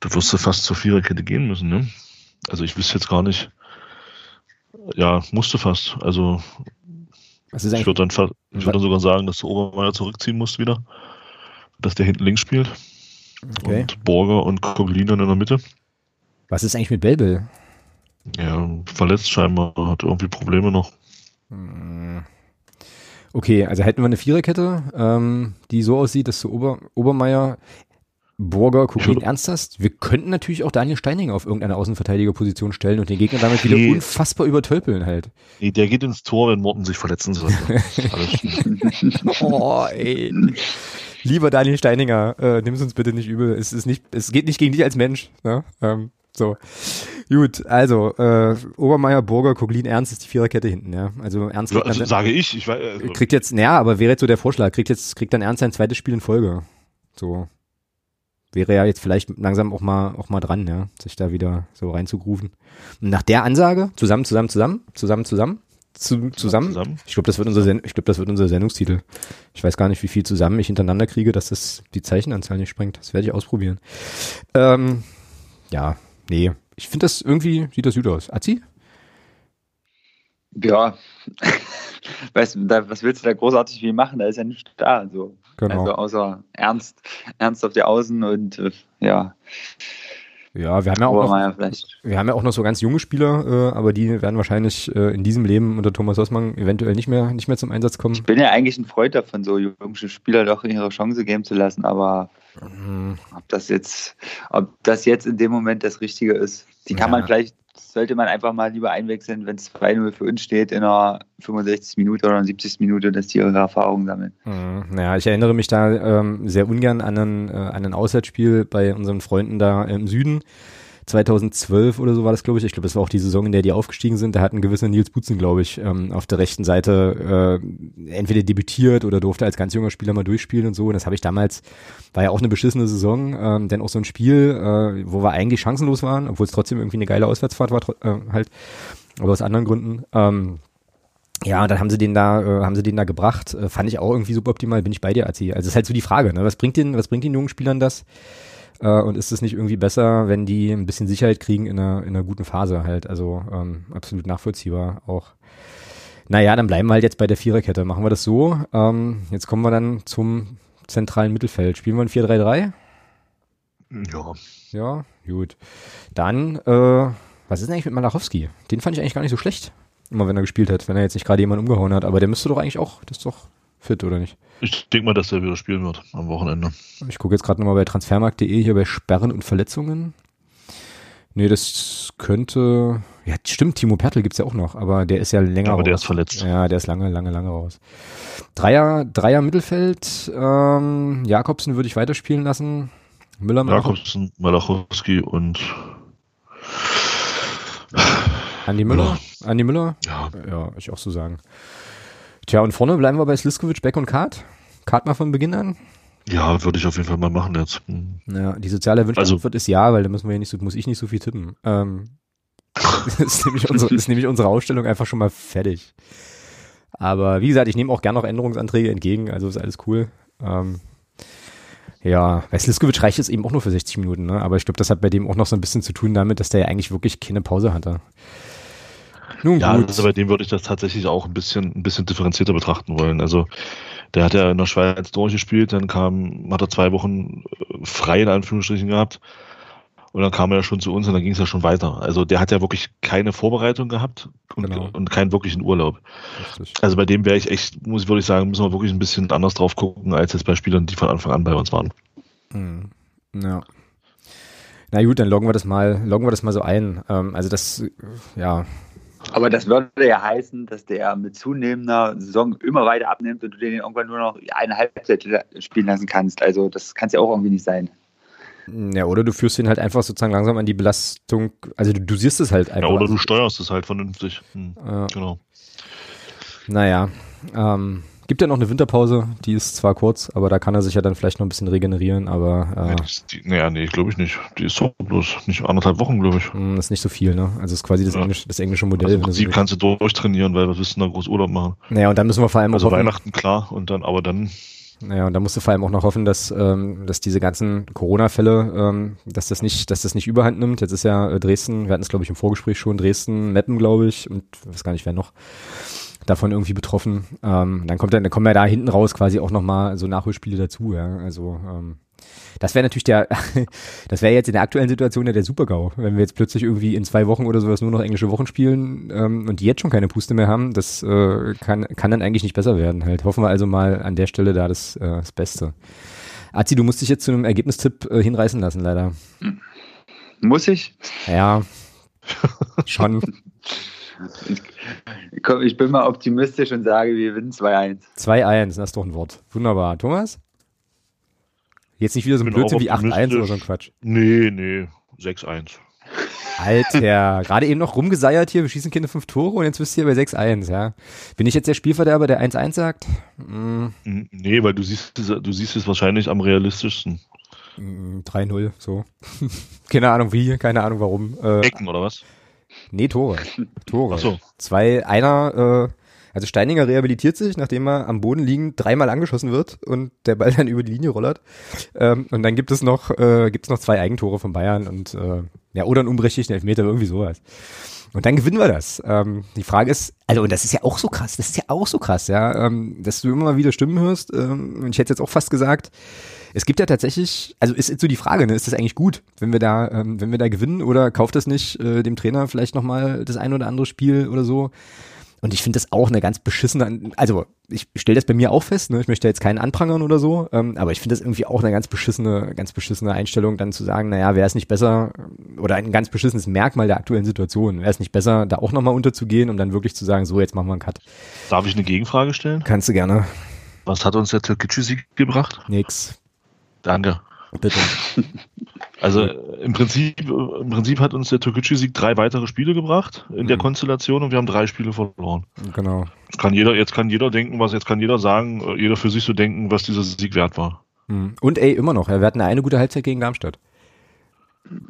da wirst du fast zur Viererkette gehen müssen, ne? Also ich wüsste jetzt gar nicht. Ja, musste fast. Also ich würde dann, ich würd dann sogar sagen, dass der Obermeier zurückziehen muss wieder. Dass der hinten links spielt. okay. Und Borger und Koglin in der Mitte. Was ist eigentlich mit Belbel? Ja, verletzt scheinbar, hat irgendwie Probleme noch. Okay, also hätten wir eine Viererkette, ähm, die so aussieht, dass du Ober, Obermeier, Burger, Kuklin würde- ernst hast. Wir könnten natürlich auch Daniel Steininger auf irgendeine Außenverteidigerposition stellen und den Gegner damit wieder Nee. unfassbar übertölpeln halt. Nee, der geht ins Tor, wenn Morten sich verletzen sollte. [laughs] Alles. [laughs] Oh, ey. Lieber Daniel Steininger, äh, nimm's uns bitte nicht übel. Es ist nicht, es geht nicht gegen dich als Mensch. Ne? Ähm, so. Gut, also äh, Obermeier, Burger, Kuglin, Ernst ist die Viererkette hinten, ja. Also Ernst kriegt, also, dann, sage ich, ich weiß, also, kriegt jetzt, naja, aber wäre jetzt so der Vorschlag, kriegt jetzt, kriegt dann Ernst sein zweites Spiel in Folge. So. Wäre ja jetzt vielleicht langsam auch mal, auch mal dran, ja, sich da wieder so reinzugrufen. Und nach der Ansage, zusammen, zusammen, zusammen, zusammen, zusammen, zu, zusammen, zusammen. ich glaube, das wird unser ich glaube, das wird unser Sendungstitel. Ich weiß gar nicht, wie viel zusammen ich hintereinander kriege, dass das die Zeichenanzahl nicht sprengt. Das werde ich ausprobieren. Ähm, ja, nee. Ich finde das irgendwie, sieht das gut aus. Azi? Ja, [laughs] weißt, du, da, was willst du da großartig viel machen? Da ist ja nichts da. So. Genau. Also außer Ernst, Ernst auf die Außen und äh, ja, ja, wir haben ja auch noch, vielleicht. wir haben ja auch noch so ganz junge Spieler, äh, aber die werden wahrscheinlich äh, in diesem Leben unter Thomas Hossmann eventuell nicht mehr, nicht mehr zum Einsatz kommen. Ich bin ja eigentlich ein Freund davon, so junge Spieler doch ihre Chance geben zu lassen, aber Mhm. ob das jetzt, ob das jetzt in dem Moment das Richtige ist, die kann Ja. man vielleicht, sollte man einfach mal lieber einwechseln, wenn es 2-0 für uns steht in einer 65 Minute oder 70 Minute, dass die ihre Erfahrungen sammeln. Mhm. Naja, ich erinnere mich da ähm, sehr ungern an ein, äh, an ein Auswärtsspiel bei unseren Freunden da im Süden. 2012 oder so war das, glaube ich. Ich glaube, das war auch die Saison, in der die aufgestiegen sind. Da hat ein gewisser Nils Butzen, glaube ich, ähm, auf der rechten Seite äh, entweder debütiert oder durfte als ganz junger Spieler mal durchspielen und so. Und das habe ich damals, war ja auch eine beschissene Saison, ähm, denn auch so ein Spiel, äh, wo wir eigentlich chancenlos waren, obwohl es trotzdem irgendwie eine geile Auswärtsfahrt war, äh, halt, aber aus anderen Gründen. Ähm, ja, dann haben sie den da, äh, haben sie den da gebracht. Äh, fand ich auch irgendwie super optimal. Bin ich bei dir, Azi. Also es ist halt so die Frage, ne? Was bringt den, was bringt den jungen Spielern das? Äh, und ist es nicht irgendwie besser, wenn die ein bisschen Sicherheit kriegen in einer, in einer guten Phase halt? Also ähm, absolut nachvollziehbar auch. Naja, dann bleiben wir halt jetzt bei der Viererkette. Machen wir das so. Ähm, jetzt kommen wir dann zum zentralen Mittelfeld. Spielen wir ein 4-3-3? Ja, Ja, gut. Dann, äh, was ist denn eigentlich mit Malachowski? Den fand ich eigentlich gar nicht so schlecht. Immer wenn er gespielt hat, wenn er jetzt nicht gerade jemanden umgehauen hat. Aber der müsste doch eigentlich auch, das ist doch fit, oder nicht? ich denke mal, dass der wieder spielen wird am Wochenende. Ich gucke jetzt gerade nochmal bei transfermarkt.de hier bei Sperren und Verletzungen. Nee, das könnte. Ja, stimmt, Timo Pertl gibt's ja auch noch, aber der ist ja länger Aber der raus. ist verletzt. Ja, der ist lange, lange, lange raus. Dreier, Dreier Mittelfeld, ähm, Jakobsen würde ich weiterspielen lassen. Müller Jakobsen, Malachowski und Andi Müller. Andi Müller. ja, Ja, ich auch so sagen. Tja, und vorne bleiben wir bei Sliskovic, Beck und Kart. Kart mal von Beginn an. ja, würde ich auf jeden Fall mal machen jetzt. Hm. Ja, die soziale Wünsche Also- Antwort ist ja, weil da müssen wir ja nicht so, muss ich nicht so viel tippen. Ähm, das [laughs] [laughs] ist nämlich unsere, ist nämlich unsere Ausstellung einfach schon mal fertig. Aber wie gesagt, ich nehme auch gerne noch Änderungsanträge entgegen, also ist alles cool. Ähm, ja, bei Sliskovic reicht es eben auch nur für 60 Minuten, ne? aber ich glaube, das hat bei dem auch noch so ein bisschen zu tun damit, dass der ja eigentlich wirklich keine Pause hatte. Nun Ja, gut. also bei dem würde ich das tatsächlich auch ein bisschen, ein bisschen differenzierter betrachten wollen. Also der hat ja in der Schweiz durchgespielt, dann kam, hat er zwei Wochen äh, frei in Anführungsstrichen gehabt. Und dann kam er ja schon zu uns und dann ging es ja schon weiter. Also der hat ja wirklich keine Vorbereitung gehabt und, Genau. und keinen wirklichen Urlaub. Richtig. Also bei dem wäre ich echt, muss ich wirklich sagen, müssen wir wirklich ein bisschen anders drauf gucken, als jetzt bei Spielern, die von Anfang an bei uns waren. Mhm. Ja. Na gut, dann loggen wir das mal, loggen wir das mal so ein. Ähm, also das, ja, Aber das würde ja heißen, dass der mit zunehmender Saison immer weiter abnimmt und du den irgendwann nur noch eine Halbzeit spielen lassen kannst. Also das kann es ja auch irgendwie nicht sein. Ja, oder du führst ihn halt einfach sozusagen langsam an die Belastung, also du dosierst es halt Ja, einfach. oder du steuerst es halt vernünftig. Hm, Ja. Genau. Naja, ähm, Gibt ja noch eine Winterpause, die ist zwar kurz, aber da kann er sich ja dann vielleicht noch ein bisschen regenerieren, aber äh, naja, nee, glaube ich nicht. Die ist doch bloß nicht anderthalb Wochen, glaube ich. mh, ist nicht so viel, ne? Also ist quasi das, Ja. Englisch, das englische Modell. Also im so willst. kannst du durchtrainieren, weil wir wissen, da groß Urlaub machen. naja, und dann müssen wir vor allem Also auch Weihnachten klar und dann, aber dann, Naja, und da musst du vor allem auch noch hoffen, dass, ähm, dass diese ganzen Corona-Fälle, ähm, dass das nicht, dass das nicht überhand nimmt. Jetzt ist ja äh, Dresden, wir hatten es glaube ich im Vorgespräch schon, Dresden, Meppen, glaube ich, und ich weiß gar nicht, wer noch davon irgendwie betroffen. Ähm, dann kommt dann, dann kommen ja da hinten raus quasi auch nochmal so Nachholspiele dazu, ja. Also ähm, das wäre natürlich der, [laughs] das wäre jetzt in der aktuellen Situation ja der Super-GAU, wenn wir jetzt plötzlich irgendwie in zwei Wochen oder sowas nur noch englische Wochen spielen ähm, und die jetzt schon keine Puste mehr haben, das äh, kann, kann dann eigentlich nicht besser werden. Halt hoffen wir also mal an der Stelle da das, äh, das Beste. Azi, du musst dich jetzt zu einem Ergebnistipp äh, hinreißen lassen, leider. Muss ich? Ja, [laughs] schon [laughs] Komm, ich bin mal optimistisch und sage, wir gewinnen 2-1. 2-1, das ist doch ein Wort. Wunderbar. Thomas? Jetzt nicht wieder so ein Blödsinn wie 8-1 oder so ein. Quatsch. nee, nee, 6-1. Alter, [laughs] gerade eben noch rumgeseiert hier, wir schießen keine fünf Tore und jetzt bist du hier bei 6-1, ja. Bin ich jetzt der Spielverderber, der 1-1 sagt? Mm, Mm, Nee, weil du siehst, es- du siehst es wahrscheinlich am realistischsten. mm, 3-0, so. [laughs] keine Ahnung wie, keine Ahnung warum. Äh, Ecken oder was? Nee, Tore. [laughs] Tore. Ach so. Zwei, einer, äh, also Steininger rehabilitiert sich, nachdem er am Boden liegend dreimal angeschossen wird und der Ball [laughs] dann über die Linie rollert. Ähm, und dann gibt es noch, äh, gibt es noch zwei Eigentore von Bayern und äh, ja, oder einen unberechtigten Elfmeter, irgendwie sowas. Und dann gewinnen wir das. Ähm, die Frage ist, also, und das ist ja auch so krass, das ist ja auch so krass, ja, ähm, dass du immer mal wieder Stimmen hörst. Ähm, und ich hätte jetzt auch fast gesagt, es gibt ja tatsächlich, also ist jetzt so die Frage, ne, ist das eigentlich gut, wenn wir da, ähm, wenn wir da gewinnen oder kauft das nicht äh, dem Trainer vielleicht nochmal das ein oder andere Spiel oder so? Und ich finde das auch eine ganz beschissene, also ich stelle das bei mir auch fest, ne? ich möchte jetzt keinen anprangern oder so, ähm, aber ich finde das irgendwie auch eine ganz beschissene, ganz beschissene Einstellung, dann zu sagen, naja, wäre es nicht besser, oder ein ganz beschissenes Merkmal der aktuellen Situation, wäre es nicht besser, da auch nochmal unterzugehen, um dann wirklich zu sagen, so, jetzt machen wir einen Cut. Darf ich eine Gegenfrage stellen? Kannst du gerne. Was hat uns der Türkgücü-Sieg gebracht? Nix. Danke. Bitte. [laughs] Also im Prinzip, im Prinzip hat uns der Türkgücü-Sieg drei weitere Spiele gebracht in der Mhm. Konstellation und wir haben drei Spiele verloren. Genau. Jetzt kann jeder, jetzt kann jeder denken, was jetzt kann jeder sagen, jeder für sich so denken, was dieser Sieg wert war. Hm. Und ey, immer noch, ja, wir hatten eine gute Halbzeit gegen Darmstadt.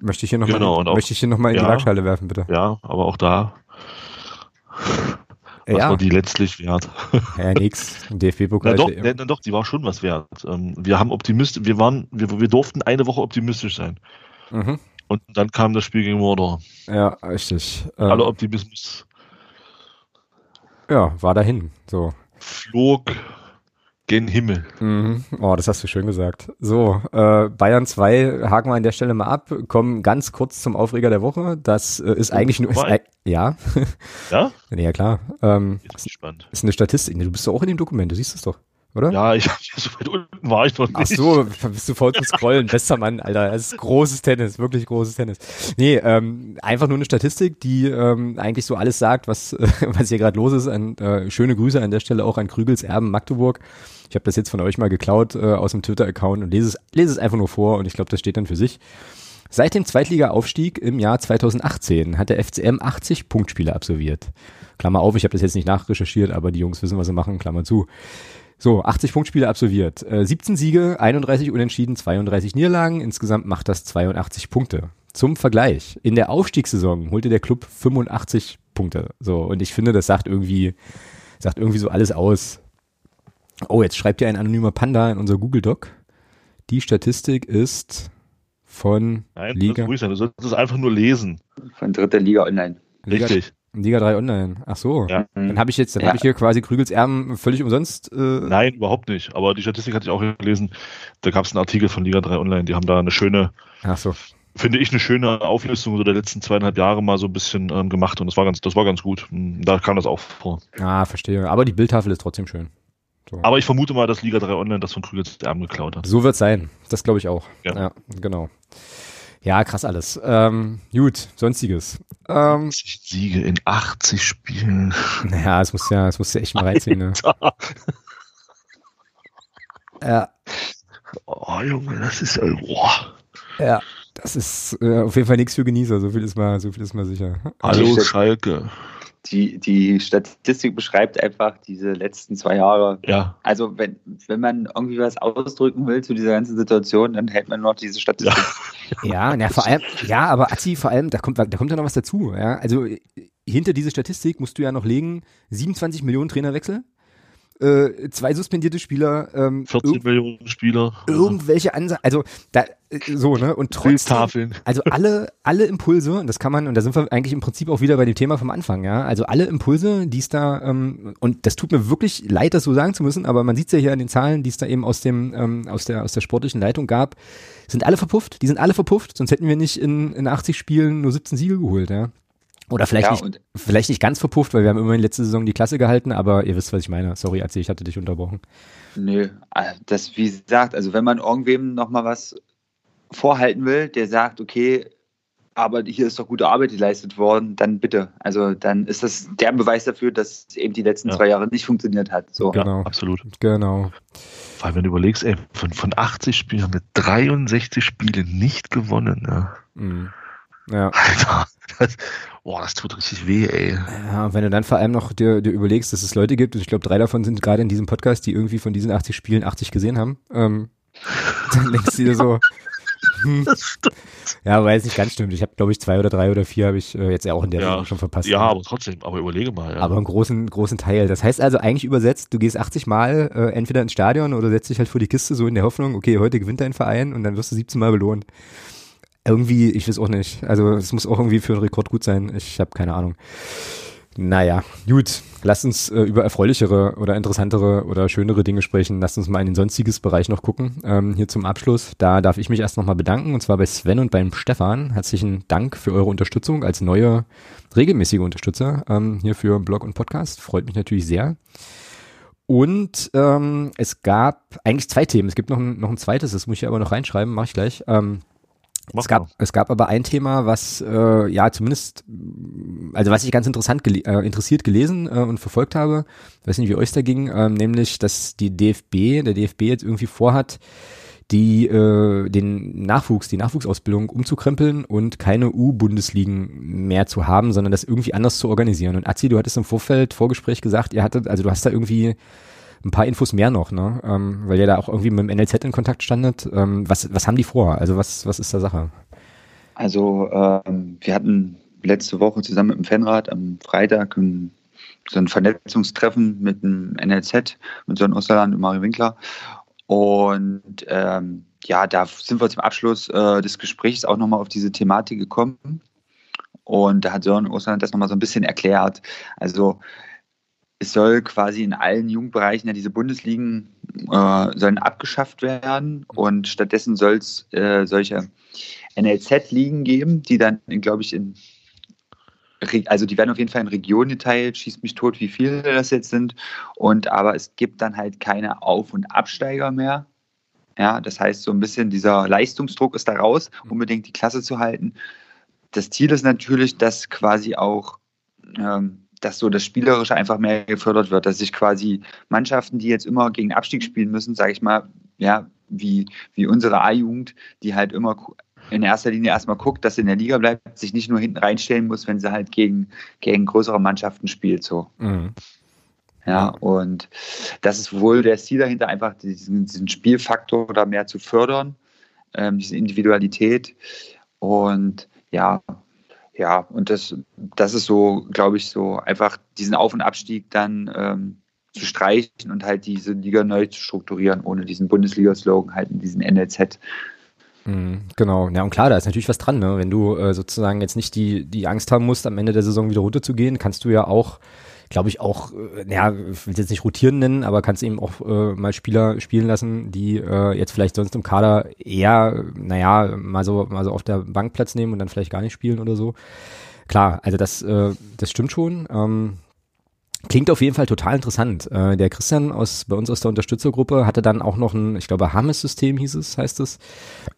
Möchte ich hier nochmal Genau, und auch- möchte ich hier noch mal in die ja. Waagschale werfen, bitte. Ja, aber auch da, was Ja, war die letztlich wert? [laughs] ja nix. Na DFB-Pokal. ist ja- ja, na doch, die war schon was wert. Ähm, wir haben optimistisch, wir waren, wir, wir durften eine Woche optimistisch sein. Mhm. Und dann kam das Spiel gegen Mordor. Ja, richtig. Ähm, Aller Optimismus ja, war dahin. So. flog gen Himmel. Mhm. Oh, das hast du schön gesagt. So, äh, Bayern 2 haken wir an der Stelle mal ab, kommen ganz kurz zum Aufreger der Woche. Das äh, ist eigentlich nur. Ist, ei- ja, Ja? [laughs] ja klar. Ähm, gespannt. ist eine Statistik. Du bist doch auch in dem Dokument, du siehst es doch, oder? Ja, ich, so weit unten war ich noch nicht. Ach so, bist du faul zum Scrollen. Bester Mann, Alter. Das ist großes Tennis, wirklich großes Tennis. Nee, ähm, einfach nur eine Statistik, die ähm, eigentlich so alles sagt, was, äh, [laughs] was hier gerade los ist. An, äh, schöne Grüße an der Stelle auch an Krügels Erben Magdeburg. Ich habe das jetzt von euch mal geklaut äh, aus dem Twitter-Account und lese es, lese es einfach nur vor und ich glaube, das steht dann für sich. Seit dem Zweitliga-Aufstieg im Jahr 2018 hat der FCM 80 Punktspiele absolviert. Klammer auf, ich habe das jetzt nicht nachrecherchiert, aber die Jungs wissen, was sie machen, Klammer zu. So, 80 Punktspiele absolviert. Äh, 17 Siege, 31 Unentschieden, 32 Niederlagen. Insgesamt macht das 82 Punkte. Zum Vergleich, in der Aufstiegssaison holte der Club 85 Punkte. So, und ich finde, das sagt irgendwie, sagt irgendwie so alles aus. Oh, jetzt schreibt ja ein anonymer Panda in unser Google Doc. Die Statistik ist von Nein, Liga, das ruhig sein. Du solltest es einfach nur lesen. Von dritter Liga online. Liga, Richtig. Liga 3 Online. Ach so. Ja. Dann habe ich jetzt, dann Ja. habe ich hier quasi Krügels Erben völlig umsonst. Äh, Nein, überhaupt nicht. Aber die Statistik hatte ich auch gelesen. Da gab es einen Artikel von Liga 3 Online. Die haben da eine schöne, Ach so. finde ich, eine schöne Auflistung so der letzten zweieinhalb Jahre mal so ein bisschen ähm, gemacht. Und das war ganz, das war ganz gut. Hm, Da kam das auch vor. Ah, verstehe. Aber die Bildtafel ist trotzdem schön. So, Aber ich vermute mal, dass Liga 3 Online das von Krügels Erben geklaut hat. so wird's sein. Das glaube ich auch. Ja. Ja. genau. Ja, krass alles. Ähm, gut, sonstiges. Ähm, 80 Siege in 80 Spielen. [laughs] naja, es muss ja, es muss ja echt mal reinziehen. Ne? Ja, Oh, Junge, das ist, äh, boah. ja. Das ist äh, auf jeden Fall nichts für Genießer. So viel ist mal, so viel ist mal sicher. Hallo Also- Schalke. Die, die Statistik beschreibt einfach diese letzten zwei Jahre. Ja. Also wenn, wenn man irgendwie was ausdrücken will zu dieser ganzen Situation, dann hält man noch diese Statistik. Ja, na, vor allem, ja, aber Azi, vor allem, da kommt, da kommt ja noch was dazu. Ja? Also hinter diese Statistik musst du ja noch legen, 27 Millionen Trainerwechsel äh, zwei suspendierte Spieler, ähm, 14 Millionen Spieler. Irgendwelche Ansagen, also da, äh, so, ne? Und trotzdem, [laughs] also alle, alle Impulse, und das kann man, und da sind wir eigentlich im Prinzip auch wieder bei dem Thema vom Anfang, ja. Also alle Impulse, die es da, ähm, und das tut mir wirklich leid, das so sagen zu müssen, aber man sieht es ja hier an den Zahlen, die es da eben aus dem, ähm, aus der, aus der sportlichen Leitung gab, sind alle verpufft, die sind alle verpufft, sonst hätten wir nicht in, in 80 Spielen nur 17 Siege geholt, ja. Oder vielleicht, ja, nicht, vielleicht nicht ganz verpufft, weil wir haben immerhin letzte Saison die Klasse gehalten, aber ihr wisst, was ich meine. Sorry, Atze, ich hatte dich unterbrochen. Nö, äh, das, wie gesagt, also wenn man irgendwem nochmal was vorhalten will, der sagt, okay, aber hier ist doch gute Arbeit geleistet worden, dann bitte. Also dann ist das der Beweis dafür, dass eben die letzten ja. zwei Jahre nicht funktioniert hat. So. Genau, ja, absolut. Genau. Vor allem, wenn du überlegst, ey, von, von 80 Spielen haben wir 63 Spiele nicht gewonnen. Ja. Mhm. Ja. Alter, das, boah, das tut richtig weh, ey. Ja, wenn du dann vor allem noch dir, dir überlegst, dass es Leute gibt, und ich glaube, drei davon sind gerade in diesem Podcast, die irgendwie von diesen 80 Spielen 80 gesehen haben, ähm, [laughs] dann denkst du dir so, [laughs] hm. Ja, weil es nicht ganz stimmt. Ich habe, glaube ich, zwei oder drei oder vier habe ich äh, jetzt ja auch in der ja, Saison schon verpasst. Ja, aber trotzdem, aber überlege mal. Ja. Aber einen großen, großen Teil. Das heißt also eigentlich übersetzt, du gehst 80 Mal äh, entweder ins Stadion oder setzt dich halt vor die Kiste so in der Hoffnung, okay, heute gewinnt dein Verein und dann wirst du 17 Mal belohnt. Irgendwie, ich weiß auch nicht. Also es muss auch irgendwie für einen Rekord gut sein. Ich habe keine Ahnung. Naja, gut. Lass uns äh, über erfreulichere oder interessantere oder schönere Dinge sprechen. Lass uns mal in den sonstiges Bereich noch gucken. Ähm, hier zum Abschluss. Da darf ich mich erst nochmal bedanken und zwar bei Sven und beim Stefan. Herzlichen Dank für eure Unterstützung als neue regelmäßige Unterstützer ähm, hier für Blog und Podcast. Freut mich natürlich sehr. Und ähm, es gab eigentlich zwei Themen. Es gibt noch ein, noch ein zweites, das muss ich aber noch reinschreiben, mache ich gleich. Ähm, es gab, es gab aber ein Thema, was äh, ja zumindest, also was ich ganz interessant gele äh, interessiert gelesen äh, und verfolgt habe, weiß nicht, wie euch da ging, äh, nämlich, dass die DFB, der DFB jetzt irgendwie vorhat, die äh, den Nachwuchs, die Nachwuchsausbildung umzukrempeln und keine U-Bundesligen mehr zu haben, sondern das irgendwie anders zu organisieren. Und Azi, du hattest im Vorfeld Vorgespräch gesagt, ihr hattet, also du hast da irgendwie ein paar Infos mehr noch, ne? Ähm, weil ihr da auch irgendwie mit dem NLZ in Kontakt standet. Ähm, was, was haben die vor? Also was, was ist da Sache? Also ähm, wir hatten letzte Woche zusammen mit dem Fanrat am Freitag ein, so ein Vernetzungstreffen mit dem NLZ, mit Sören Osterland und Mario Winkler. Und ähm, ja, da sind wir zum Abschluss äh, des Gesprächs auch nochmal auf diese Thematik gekommen. Und da hat Sören Osterland das nochmal so ein bisschen erklärt. Also es soll quasi in allen Jugendbereichen ja diese Bundesligen äh, sollen abgeschafft werden und stattdessen soll es äh, solche NLZ-Ligen geben, die dann, glaube ich, in also die werden auf jeden Fall in Regionen geteilt, schießt mich tot, wie viele das jetzt sind. Und aber es gibt dann halt keine Auf- und Absteiger mehr. Ja, das heißt, so ein bisschen dieser Leistungsdruck ist da raus, unbedingt die Klasse zu halten. Das Ziel ist natürlich, dass quasi auch ähm, dass so das Spielerische einfach mehr gefördert wird, dass sich quasi Mannschaften, die jetzt immer gegen Abstieg spielen müssen, sage ich mal, ja, wie, wie unsere A-Jugend, die halt immer in erster Linie erstmal guckt, dass sie in der Liga bleibt, sich nicht nur hinten reinstellen muss, wenn sie halt gegen, gegen größere Mannschaften spielt. So. Mhm. Ja, und das ist wohl der Ziel dahinter, einfach diesen, diesen Spielfaktor da mehr zu fördern, ähm, diese Individualität. Und ja, ja, und das, das ist so, glaube ich, so einfach diesen Auf- und Abstieg dann ähm, zu streichen und halt diese Liga neu zu strukturieren, ohne diesen Bundesliga-Slogan, halt in diesen NLZ. Mhm, genau, ja und klar, da ist natürlich was dran, ne? Wenn du äh, sozusagen jetzt nicht die, die Angst haben musst, am Ende der Saison wieder runterzugehen, kannst du ja auch glaube ich, auch, äh, naja, ich will jetzt nicht rotieren nennen, aber kannst eben auch äh, mal Spieler spielen lassen, die äh, jetzt vielleicht sonst im Kader eher, naja, mal so, mal so auf der Bank Platz nehmen und dann vielleicht gar nicht spielen oder so. Klar, also das, äh, das stimmt schon. Ähm, Klingt auf jeden Fall total interessant. Äh, der Christian aus bei uns aus der Unterstützergruppe hatte dann auch noch ein, ich glaube, Hammes-System hieß es, heißt es,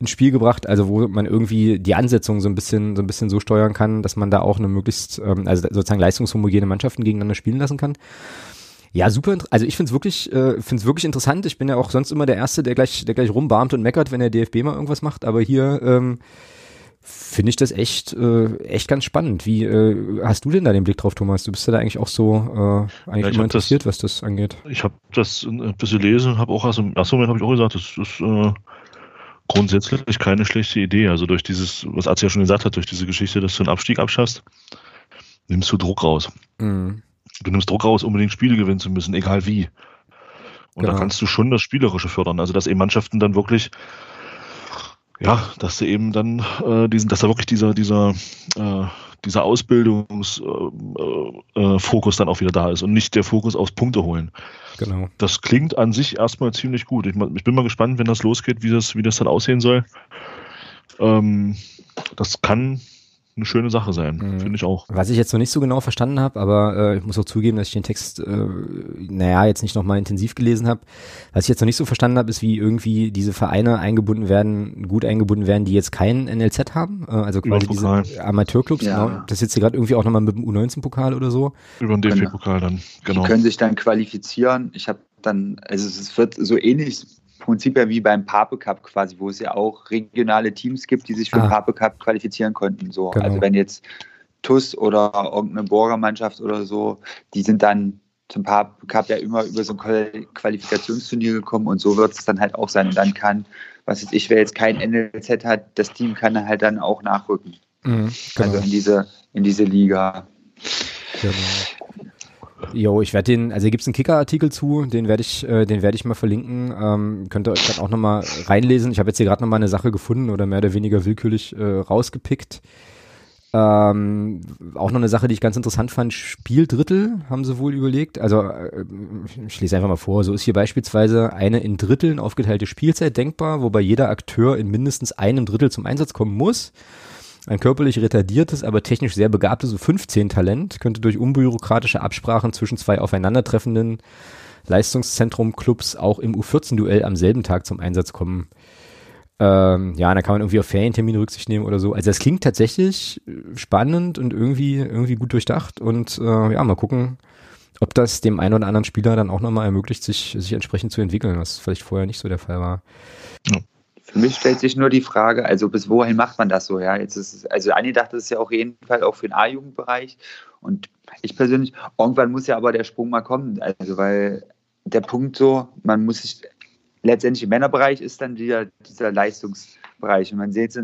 ins Spiel gebracht, also wo man irgendwie die Ansetzung so ein bisschen, so ein bisschen so steuern kann, dass man da auch eine möglichst, ähm, also sozusagen leistungshomogene Mannschaften gegeneinander spielen lassen kann. Ja, super. Also ich finde es wirklich, äh, finde wirklich interessant. Ich bin ja auch sonst immer der Erste, der gleich, der gleich rumbarmt und meckert, wenn der DFB mal irgendwas macht. Aber hier ähm, finde ich das echt, äh, echt ganz spannend. Wie äh, hast du denn da den Blick drauf, Thomas? Du bist ja da eigentlich auch so äh, eigentlich ja, immer interessiert, das, was das angeht. Ich habe das ein bisschen gelesen, habe auch, also im ersten Moment habe ich auch gesagt, das ist äh, grundsätzlich keine schlechte Idee. Also durch dieses, was Arzt ja schon gesagt hat, durch diese Geschichte, dass du einen Abstieg abschaffst, nimmst du Druck raus. Mhm. Du nimmst Druck raus, unbedingt Spiele gewinnen zu müssen, egal wie. Und genau. da kannst du schon das Spielerische fördern. Also dass eben Mannschaften dann wirklich ja, dass du eben dann äh, diesen, dass da wirklich dieser, dieser, äh, dieser Ausbildungsfokus äh, äh, dann auch wieder da ist und nicht der Fokus aufs Punkte holen. Genau. Das klingt an sich erstmal ziemlich gut. Ich, ich, bin mal gespannt, wenn das losgeht, wie das, wie das dann aussehen soll. Ähm, das kann eine schöne Sache sein, mhm. finde ich auch. Was ich jetzt noch nicht so genau verstanden habe, aber äh, ich muss auch zugeben, dass ich den Text, äh, naja, jetzt nicht nochmal intensiv gelesen habe. Was ich jetzt noch nicht so verstanden habe, ist, wie irgendwie diese Vereine eingebunden werden, gut eingebunden werden, die jetzt kein NLZ haben, äh, also quasi diese Amateurclubs. Ja. Genau. Das ist jetzt hier gerade irgendwie auch nochmal mit dem U19-Pokal oder so. Über den DFB-Pokal dann, genau. Die können sich dann qualifizieren. Ich habe dann, also es wird so ähnlich Prinzip ja wie beim Pape Cup quasi, wo es ja auch regionale Teams gibt, die sich für ah. Pape Cup qualifizieren konnten. So. Genau. Also wenn jetzt TUS oder irgendeine Borger-Mannschaft oder so, die sind dann zum Pape Cup ja immer über so ein Qualifikationsturnier gekommen und so wird es dann halt auch sein. Und dann kann, was jetzt ich, wer jetzt kein NLZ hat, das Team kann dann halt dann auch nachrücken. Mhm, genau. Also in diese, in diese Liga. Genau. Jo, ich werde den, also hier gibt es einen Kicker-Artikel zu, den werde ich, äh, den werde ich mal verlinken. Ähm, könnt ihr euch dann auch nochmal reinlesen. Ich habe jetzt hier gerade nochmal eine Sache gefunden oder mehr oder weniger willkürlich äh, rausgepickt. Ähm, auch noch eine Sache, die ich ganz interessant fand, Spieldrittel haben sie wohl überlegt. Also äh, ich lese einfach mal vor, so ist hier beispielsweise eine in Dritteln aufgeteilte Spielzeit denkbar, wobei jeder Akteur in mindestens einem Drittel zum Einsatz kommen muss. Ein körperlich retardiertes, aber technisch sehr begabtes U15-Talent könnte durch unbürokratische Absprachen zwischen zwei aufeinandertreffenden Leistungszentrum-Clubs auch im U14-Duell am selben Tag zum Einsatz kommen. Ähm, ja, da kann man irgendwie auf Ferientermine Rücksicht nehmen oder so. Also das klingt tatsächlich spannend und irgendwie, irgendwie gut durchdacht. Und äh, ja, mal gucken, ob das dem einen oder anderen Spieler dann auch nochmal ermöglicht, sich, sich entsprechend zu entwickeln, was vielleicht vorher nicht so der Fall war. Ja. Für mich stellt sich nur die Frage, also bis wohin macht man das so? Ja, jetzt ist es, also angedacht ist es ja auf jeden Fall auch für den A-Jugendbereich. Und ich persönlich, irgendwann muss ja aber der Sprung mal kommen. Also, weil der Punkt so, man muss sich, letztendlich im Männerbereich ist dann wieder dieser Leistungsbereich. Und man sieht,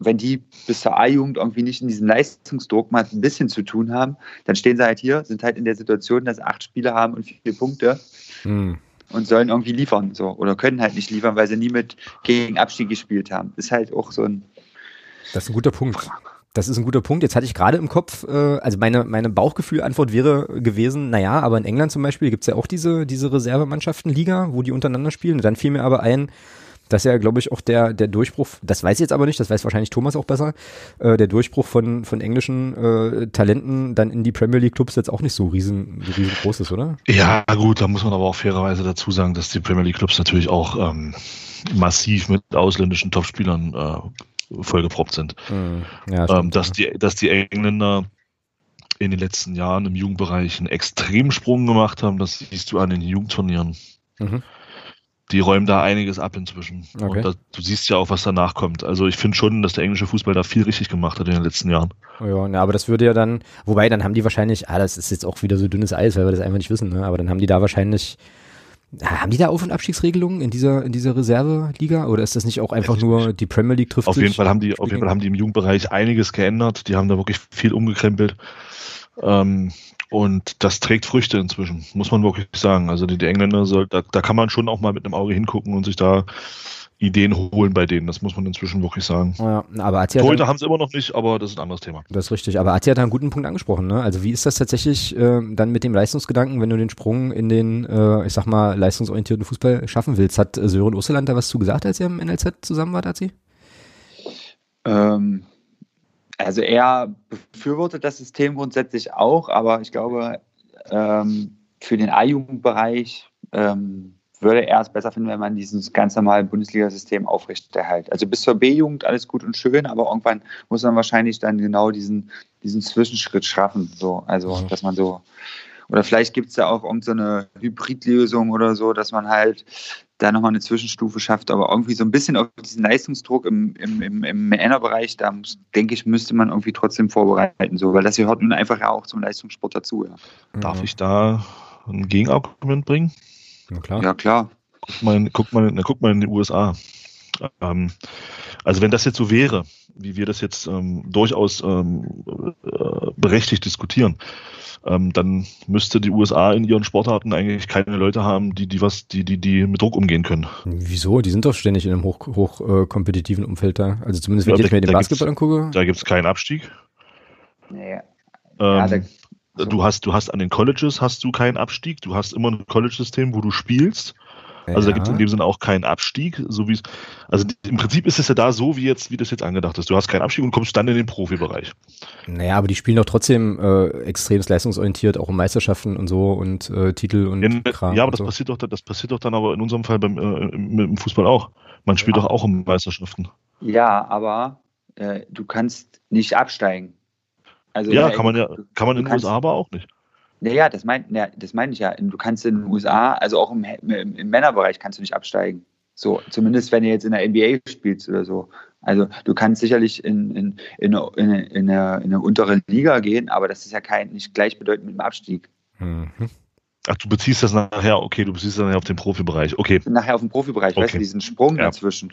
wenn die bis zur A-Jugend irgendwie nicht in diesem Leistungsdruck mal ein bisschen zu tun haben, dann stehen sie halt hier, sind halt in der Situation, dass acht Spiele haben und vier Punkte. Hm und sollen irgendwie liefern so oder können halt nicht liefern, weil sie nie mit gegen Abstieg gespielt haben. Ist halt auch so ein. Das ist ein guter Punkt. Das ist ein guter Punkt. Jetzt hatte ich gerade im Kopf, äh, also meine, meine Bauchgefühl-Antwort wäre gewesen, naja, aber in England zum Beispiel gibt es ja auch diese, diese Reservemannschaften-Liga, wo die untereinander spielen. Und dann fiel mir aber ein, das ist ja, glaube ich, auch der, der Durchbruch, das weiß ich jetzt aber nicht, das weiß wahrscheinlich Thomas auch besser, äh, der Durchbruch von, von englischen äh, Talenten dann in die Premier League Clubs jetzt auch nicht so riesen, riesengroß ist, oder? Ja, gut, da muss man aber auch fairerweise dazu sagen, dass die Premier League Clubs natürlich auch ähm, massiv mit ausländischen Topspielern äh, vollgeproppt sind. Mhm. Ja, ähm, dass, die, dass die Engländer in den letzten Jahren im Jugendbereich einen Extremsprung gemacht haben, das siehst du an den Jugendturnieren. Mhm die räumen da einiges ab inzwischen. Okay. Und da, du siehst ja auch, was danach kommt. Also ich finde schon, dass der englische Fußball da viel richtig gemacht hat in den letzten Jahren. Ja, na, aber das würde ja dann, wobei dann haben die wahrscheinlich, ah, das ist jetzt auch wieder so dünnes Eis, weil wir das einfach nicht wissen, ne? aber dann haben die da wahrscheinlich, haben die da Auf- und Abstiegsregelungen in dieser, in dieser Reserveliga oder ist das nicht auch einfach nur die Premier League trifft Auf jeden Fall haben die, auf jeden Fall haben die im Jugendbereich einiges geändert. Die haben da wirklich viel umgekrempelt. Ähm, und das trägt Früchte inzwischen, muss man wirklich sagen. Also die, die Engländer, soll, da, da kann man schon auch mal mit einem Auge hingucken und sich da Ideen holen bei denen. Das muss man inzwischen wirklich sagen. Ja, aber Azia Heute haben sie immer noch nicht, aber das ist ein anderes Thema. Das ist richtig. Aber Azia hat einen guten Punkt angesprochen. Ne? Also wie ist das tatsächlich äh, dann mit dem Leistungsgedanken, wenn du den Sprung in den, äh, ich sag mal, leistungsorientierten Fußball schaffen willst? Hat Sören Osterland da was zu gesagt, als ihr im NLZ zusammen wart, Azi? Ähm, also er befürwortet das System grundsätzlich auch, aber ich glaube, ähm, für den A-Jugendbereich ähm, würde er es besser finden, wenn man dieses ganz normale Bundesliga-System aufrechterhält. Also bis zur B-Jugend alles gut und schön, aber irgendwann muss man wahrscheinlich dann genau diesen, diesen Zwischenschritt schaffen. So. Also, dass man so, oder vielleicht gibt es da auch irgendeine so Hybridlösung oder so, dass man halt da nochmal eine Zwischenstufe schafft, aber irgendwie so ein bisschen auf diesen Leistungsdruck im, im, im, im Männerbereich, da muss, denke ich, müsste man irgendwie trotzdem vorbereiten, so, weil das gehört nun einfach ja auch zum Leistungssport dazu. Ja. Darf ich da ein Gegenargument bringen? Ja, klar. Ja, klar. Guck mal, guck mal, guck mal in die USA. Ähm, also wenn das jetzt so wäre, wie wir das jetzt ähm, durchaus ähm, äh, berechtigt diskutieren, ähm, dann müsste die USA in ihren Sportarten eigentlich keine Leute haben, die, die was, die, die, die mit Druck umgehen können. Wieso? Die sind doch ständig in einem hoch, hoch äh, kompetitiven Umfeld da. Also zumindest wenn ja, ich mir den Basketball angucke. Da gibt es keinen Abstieg. Ja, ähm, da, du hast, du hast an den Colleges hast du keinen Abstieg, du hast immer ein College-System, wo du spielst. Also ja. da gibt es in dem Sinne auch keinen Abstieg, so wie also im Prinzip ist es ja da so, wie jetzt, wie das jetzt angedacht ist. Du hast keinen Abstieg und kommst dann in den Profibereich. Naja, aber die spielen doch trotzdem äh, extrem leistungsorientiert, auch um Meisterschaften und so und äh, Titel und Ja, Kram ja aber das so. passiert doch, das passiert doch dann aber in unserem Fall beim äh, im Fußball auch. Man spielt ja. doch auch um Meisterschaften. Ja, aber äh, du kannst nicht absteigen. Also ja, kann man ja, kann man in den USA aber auch nicht. Naja, das meine ja, das mein ich ja. Du kannst in den USA, also auch im, im, im, Männerbereich, kannst du nicht absteigen. So, zumindest wenn ihr jetzt in der NBA spielst oder so. Also du kannst sicherlich in, in, in, in, in, eine, in eine untere Liga gehen, aber das ist ja kein, nicht gleichbedeutend mit dem Abstieg. Mhm. Ach, du beziehst das nachher, okay, du beziehst das nachher auf den Profibereich, okay. Nachher auf den Profibereich, okay. weißt du, diesen Sprung ja. dazwischen.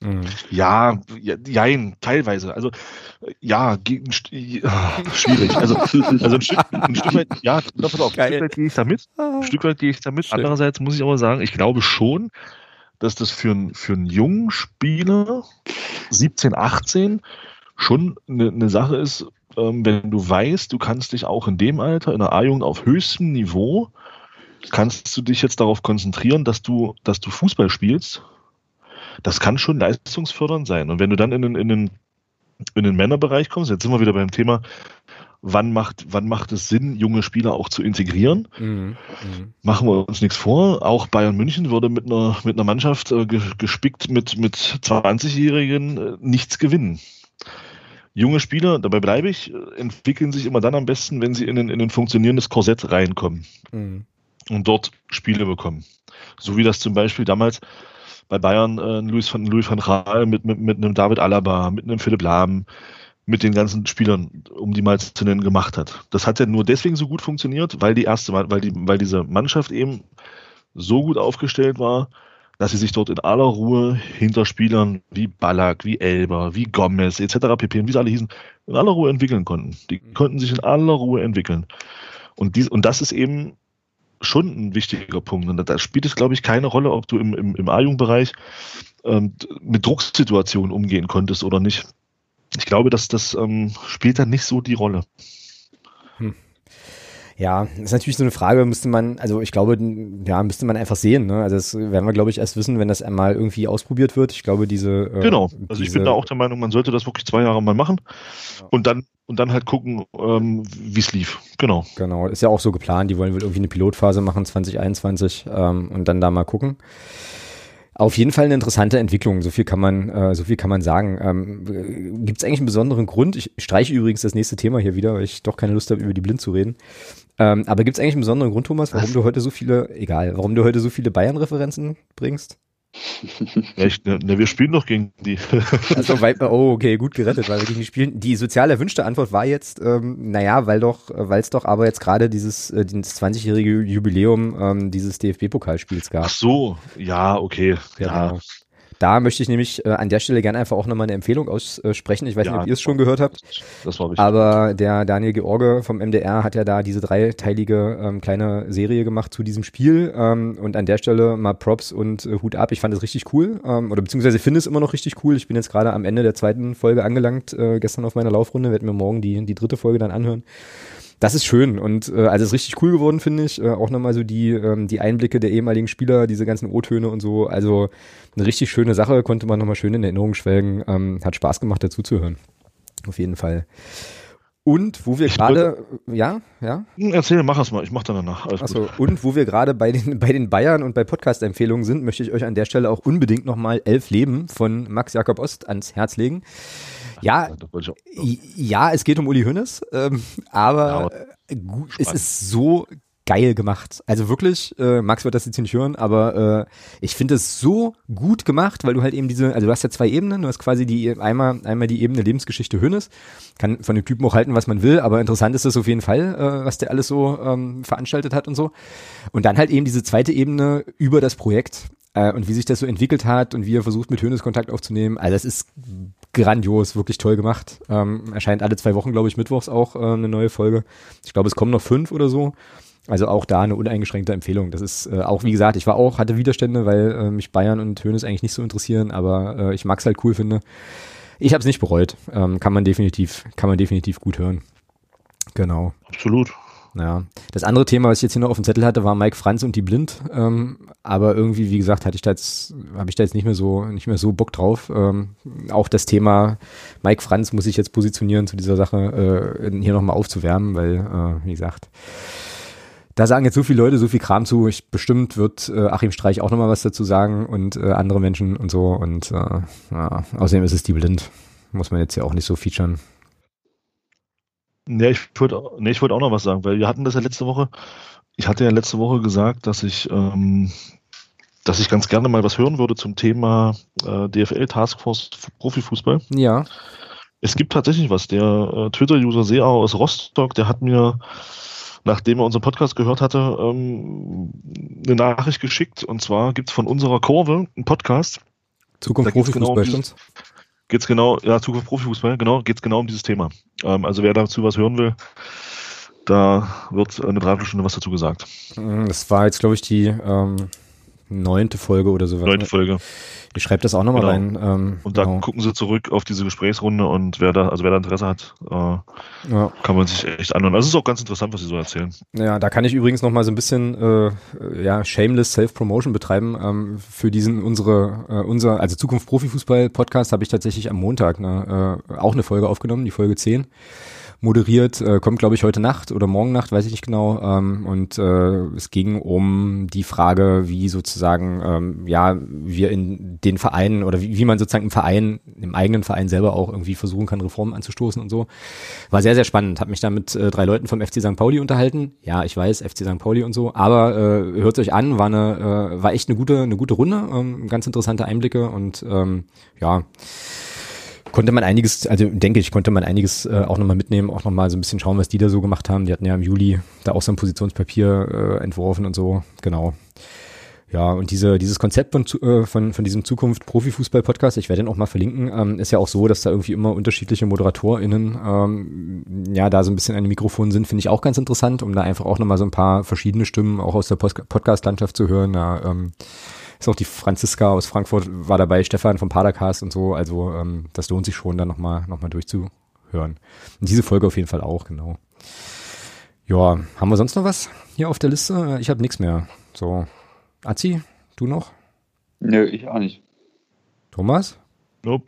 Mhm. Ja, jein, teilweise. Also ja, gegen, schwierig. Also, [laughs] also ein, Stück, ein Stück weit, ja, pass auf, ein Stück weit gehe ich damit. Ein Stück weit gehe ich damit. Schön. Andererseits muss ich aber sagen, ich glaube schon, dass das für, ein, für einen jungen Spieler 17, 18 schon eine, eine Sache ist, ähm, wenn du weißt, du kannst dich auch in dem Alter, in der A-Jugend auf höchstem Niveau, kannst du dich jetzt darauf konzentrieren, dass du, dass du Fußball spielst das kann schon leistungsfördernd sein. Und wenn du dann in den, in den, in den Männerbereich kommst, jetzt sind wir wieder beim Thema, wann macht, wann macht es Sinn, junge Spieler auch zu integrieren? Mhm. Mhm. Machen wir uns nichts vor. Auch Bayern München würde mit einer, mit einer Mannschaft äh, gespickt mit, mit 20-Jährigen äh, nichts gewinnen. Junge Spieler, dabei bleibe ich, äh, entwickeln sich immer dann am besten, wenn sie in ein, in ein funktionierendes Korsett reinkommen mhm. und dort Spiele bekommen. So wie das zum Beispiel damals bei Bayern äh, Luis van, Louis van Gaal mit, mit, mit einem David Alaba, mit einem Philipp Lahm, mit den ganzen Spielern, um die mal zu nennen, gemacht hat. Das hat ja nur deswegen so gut funktioniert, weil die erste, weil die, weil diese Mannschaft eben so gut aufgestellt war, dass sie sich dort in aller Ruhe hinter Spielern wie Ballack, wie Elber, wie Gomez etc. pp. wie sie alle hießen, in aller Ruhe entwickeln konnten. Die konnten sich in aller Ruhe entwickeln. Und, dies, und das ist eben schon ein wichtiger Punkt. Und da spielt es, glaube ich, keine Rolle, ob du im, im, im A-Jugendbereich ähm, mit Drucksituationen umgehen konntest oder nicht. Ich glaube, dass das ähm, spielt dann nicht so die Rolle. Hm. Ja, ist natürlich so eine Frage, müsste man, also ich glaube, ja, müsste man einfach sehen. Ne? Also das werden wir, glaube ich, erst wissen, wenn das einmal irgendwie ausprobiert wird. Ich glaube, diese. Äh, genau, also diese, ich bin da auch der Meinung, man sollte das wirklich zwei Jahre mal machen ja. und dann und dann halt gucken, ähm, wie es lief. Genau. Genau, ist ja auch so geplant. Die wollen wohl irgendwie eine Pilotphase machen 2021 ähm, und dann da mal gucken. Auf jeden Fall eine interessante Entwicklung, so viel kann man, äh, so viel kann man sagen. Ähm, Gibt es eigentlich einen besonderen Grund? Ich streiche übrigens das nächste Thema hier wieder, weil ich doch keine Lust habe, über die Blind zu reden. Ähm, aber gibt es eigentlich einen besonderen Grund, Thomas, warum [laughs] du heute so viele, egal, warum du heute so viele Bayern-Referenzen bringst? Echt? Ne, ne, wir spielen doch gegen die. [laughs] also, weil, oh, okay, gut gerettet, weil wir gegen die spielen. Die sozial erwünschte Antwort war jetzt, ähm, naja, weil doch, weil es doch aber jetzt gerade dieses, äh, dieses 20-jährige Jubiläum ähm, dieses DFB-Pokalspiels gab. Ach so, ja, okay. Ja. Genau. Da möchte ich nämlich äh, an der Stelle gerne einfach auch nochmal eine Empfehlung aussprechen. Ich weiß ja, nicht, ob ihr es schon gehört habt. Das war wichtig. Aber der Daniel George vom MDR hat ja da diese dreiteilige ähm, kleine Serie gemacht zu diesem Spiel. Ähm, und an der Stelle mal Props und äh, Hut ab. Ich fand es richtig cool. Ähm, oder beziehungsweise finde es immer noch richtig cool. Ich bin jetzt gerade am Ende der zweiten Folge angelangt, äh, gestern auf meiner Laufrunde. Werde mir morgen die, die dritte Folge dann anhören das ist schön und äh, also ist richtig cool geworden, finde ich. Äh, auch nochmal so die, ähm, die Einblicke der ehemaligen Spieler, diese ganzen O-Töne und so. Also eine richtig schöne Sache, konnte man nochmal schön in Erinnerung schwelgen. Ähm, hat Spaß gemacht, dazu zu hören. Auf jeden Fall. Und wo wir gerade, ja, ja. Hm, erzähl, mach es mal, ich mach dann danach. Achso, und wo wir gerade bei den, bei den Bayern und bei Podcast-Empfehlungen sind, möchte ich euch an der Stelle auch unbedingt nochmal Elf Leben von Max Jakob Ost ans Herz legen. Ja, ja, es geht um Uli Hoeneß, ähm, aber ja, gut, es ist so geil gemacht. Also wirklich, äh, Max wird das jetzt nicht hören, aber äh, ich finde es so gut gemacht, weil du halt eben diese, also du hast ja zwei Ebenen, du hast quasi die einmal einmal die Ebene Lebensgeschichte Hönes, kann von dem Typen auch halten, was man will, aber interessant ist es auf jeden Fall, äh, was der alles so ähm, veranstaltet hat und so. Und dann halt eben diese zweite Ebene über das Projekt äh, und wie sich das so entwickelt hat und wie er versucht mit Hönes Kontakt aufzunehmen. Also das ist grandios, wirklich toll gemacht. Ähm, erscheint alle zwei Wochen, glaube ich, mittwochs auch äh, eine neue Folge. Ich glaube, es kommen noch fünf oder so. Also auch da eine uneingeschränkte Empfehlung. Das ist äh, auch, wie gesagt, ich war auch, hatte Widerstände, weil äh, mich Bayern und Hönes eigentlich nicht so interessieren, aber äh, ich mag's halt cool finde. Ich habe es nicht bereut. Ähm, kann man definitiv, kann man definitiv gut hören. Genau. Absolut. Ja. Das andere Thema, was ich jetzt hier noch auf dem Zettel hatte, war Mike Franz und die Blind. Ähm, aber irgendwie, wie gesagt, hatte ich da jetzt, habe ich da jetzt nicht mehr so, nicht mehr so Bock drauf. Ähm, auch das Thema Mike Franz muss ich jetzt positionieren zu dieser Sache, äh, hier nochmal aufzuwärmen, weil, äh, wie gesagt, da sagen jetzt so viele Leute so viel Kram zu. Ich bestimmt wird äh, Achim Streich auch nochmal was dazu sagen und äh, andere Menschen und so. Und äh, ja, außerdem ist es die Blind. Muss man jetzt ja auch nicht so featuren. Ja, ich wollte nee, ich wollte auch noch was sagen, weil wir hatten das ja letzte Woche. Ich hatte ja letzte Woche gesagt, dass ich, ähm, dass ich ganz gerne mal was hören würde zum Thema äh, DFL Taskforce Profifußball. Ja. Es gibt tatsächlich was. Der äh, Twitter-User Seau aus Rostock, der hat mir, nachdem er unseren Podcast gehört hatte, ähm, eine Nachricht geschickt. Und zwar gibt es von unserer Kurve einen Podcast. Zukunft Profifußball, genau um stimmt's? geht's genau, ja, Zukunft Profifußball, genau, geht's genau um dieses Thema. Ähm, also wer dazu was hören will, da wird eine Dreiviertelstunde was dazu gesagt. Mm, das war jetzt, glaube ich, die ähm, neunte Folge oder sowas. Neunte Folge. Ich schreibe das auch nochmal genau. rein. Ähm, und da genau. gucken sie zurück auf diese Gesprächsrunde und wer da, also wer da Interesse hat, äh, ja. kann man sich echt anhören. Also es ist auch ganz interessant, was sie so erzählen. Ja, da kann ich übrigens nochmal so ein bisschen äh, ja, shameless Self-Promotion betreiben. Ähm, für diesen unsere, äh, unser, also Zukunft Profifußball-Podcast habe ich tatsächlich am Montag ne, äh, auch eine Folge aufgenommen, die Folge 10 moderiert, äh, kommt glaube ich heute Nacht oder morgen Nacht, weiß ich nicht genau. Ähm, und äh, es ging um die Frage, wie sozusagen ähm, ja wir in den Vereinen oder wie, wie man sozusagen im Verein, im eigenen Verein selber auch irgendwie versuchen kann, Reformen anzustoßen und so. War sehr sehr spannend. Hab mich da mit äh, drei Leuten vom FC St. Pauli unterhalten. Ja, ich weiß, FC St. Pauli und so. Aber äh, hört euch an, war eine äh, war echt eine gute eine gute Runde, ähm, ganz interessante Einblicke und ähm, ja konnte man einiges, also denke ich, konnte man einiges äh, auch nochmal mitnehmen, auch nochmal so ein bisschen schauen, was die da so gemacht haben. Die hatten ja im Juli da auch so ein Positionspapier äh, entworfen und so, genau. Ja, und diese, dieses Konzept von, äh, von, von diesem Zukunft Profifußball-Podcast, ich werde den auch mal verlinken, ähm, ist ja auch so, dass da irgendwie immer unterschiedliche ModeratorInnen ähm, ja da so ein bisschen an den Mikrofonen sind, finde ich auch ganz interessant, um da einfach auch nochmal so ein paar verschiedene Stimmen auch aus der Podcast-Landschaft zu hören. Ja, ähm, ist auch die Franziska aus Frankfurt war dabei, Stefan vom Padercast und so. Also ähm, das lohnt sich schon, da nochmal noch mal durchzuhören. Und diese Folge auf jeden Fall auch, genau. Ja, haben wir sonst noch was hier auf der Liste? Ich habe nichts mehr. So, Azi, du noch? Nö, ich auch nicht. Thomas? Nope.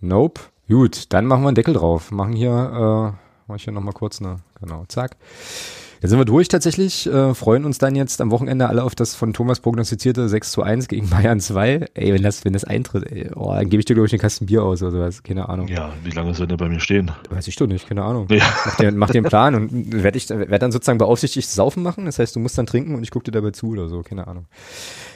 Nope. Gut, dann machen wir einen Deckel drauf. Machen hier, äh, mach ich hier nochmal kurz eine, genau, zack. Da sind wir durch tatsächlich, äh, freuen uns dann jetzt am Wochenende alle auf das von Thomas prognostizierte 6 zu 1 gegen Bayern 2. Ey, wenn das, wenn das eintritt, ey, oh, dann gebe ich dir, glaube ich, einen Kasten Bier aus oder sowas, keine Ahnung. Ja, wie lange soll der bei mir stehen? Weiß ich doch nicht, keine Ahnung. Ja. Mach dir, mach einen Plan und werde ich, werd dann sozusagen beaufsichtigt Saufen machen, das heißt, du musst dann trinken und ich gucke dir dabei zu oder so, keine Ahnung.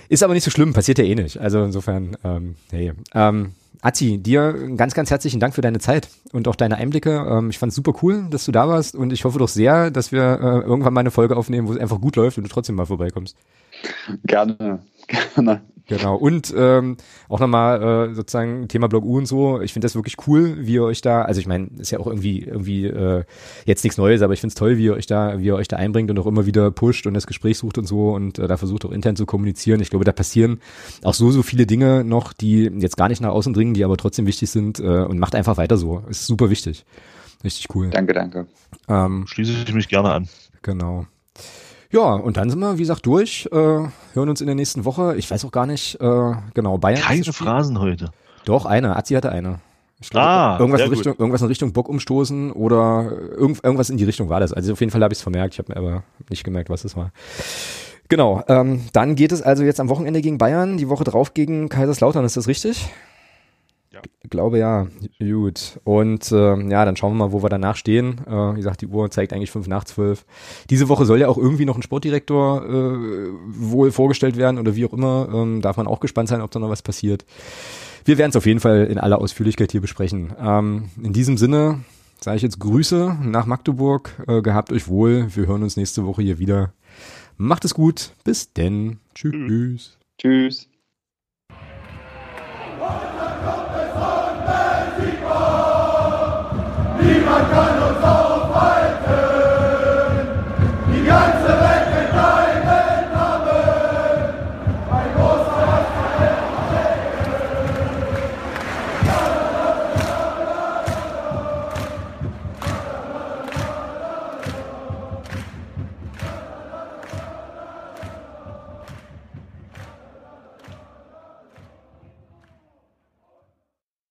Ist aber nicht so schlimm, passiert ja eh nicht. Also insofern, ähm, hey. Ähm, Azi, dir ganz, ganz herzlichen Dank für deine Zeit und auch deine Einblicke. Ähm, ich fand es super cool, dass du da warst und ich hoffe doch sehr, dass wir äh, irgendwann mal eine Folge aufnehmen, wo es einfach gut läuft und du trotzdem mal vorbeikommst. Gerne, [laughs] gerne. Genau. Und ähm, auch nochmal äh, sozusagen Thema Blog U und so. Ich finde das wirklich cool, wie ihr euch da, also ich meine, ist ja auch irgendwie irgendwie äh, jetzt nichts Neues, aber ich finde es toll, wie ihr euch da, wie ihr euch da einbringt und auch immer wieder pusht und das Gespräch sucht und so und äh, da versucht auch intern zu kommunizieren. Ich glaube, da passieren auch so, so viele Dinge noch, die jetzt gar nicht nach außen dringen, die aber trotzdem wichtig sind äh, und macht einfach weiter so. Ist super wichtig. Richtig cool. Danke, danke. Ähm, Schließe ich mich gerne an. Genau. Ja, und dann sind wir, wie gesagt, durch. Äh, hören uns in der nächsten Woche. Ich weiß auch gar nicht, äh, genau, Bayern. Keine Phrasen heute. Doch, eine. Azi hatte eine. Ich glaub, ah, irgendwas, in Richtung, irgendwas in Richtung Bock umstoßen oder irgend, irgendwas in die Richtung war das. Also auf jeden Fall habe ich es vermerkt. Ich habe mir aber nicht gemerkt, was es war. Genau, ähm, dann geht es also jetzt am Wochenende gegen Bayern, die Woche drauf gegen Kaiserslautern. Ist das richtig? Ja. Glaube ja. Gut. Und äh, ja, dann schauen wir mal, wo wir danach stehen. Äh, wie gesagt, die Uhr zeigt eigentlich fünf nach zwölf. Diese Woche soll ja auch irgendwie noch ein Sportdirektor äh, wohl vorgestellt werden oder wie auch immer. Ähm, darf man auch gespannt sein, ob da noch was passiert. Wir werden es auf jeden Fall in aller Ausführlichkeit hier besprechen. Ähm, in diesem Sinne sage ich jetzt Grüße nach Magdeburg. Äh, gehabt euch wohl. Wir hören uns nächste Woche hier wieder. Macht es gut. Bis denn. Tschüss. Tschüss. Niemand kann uns auf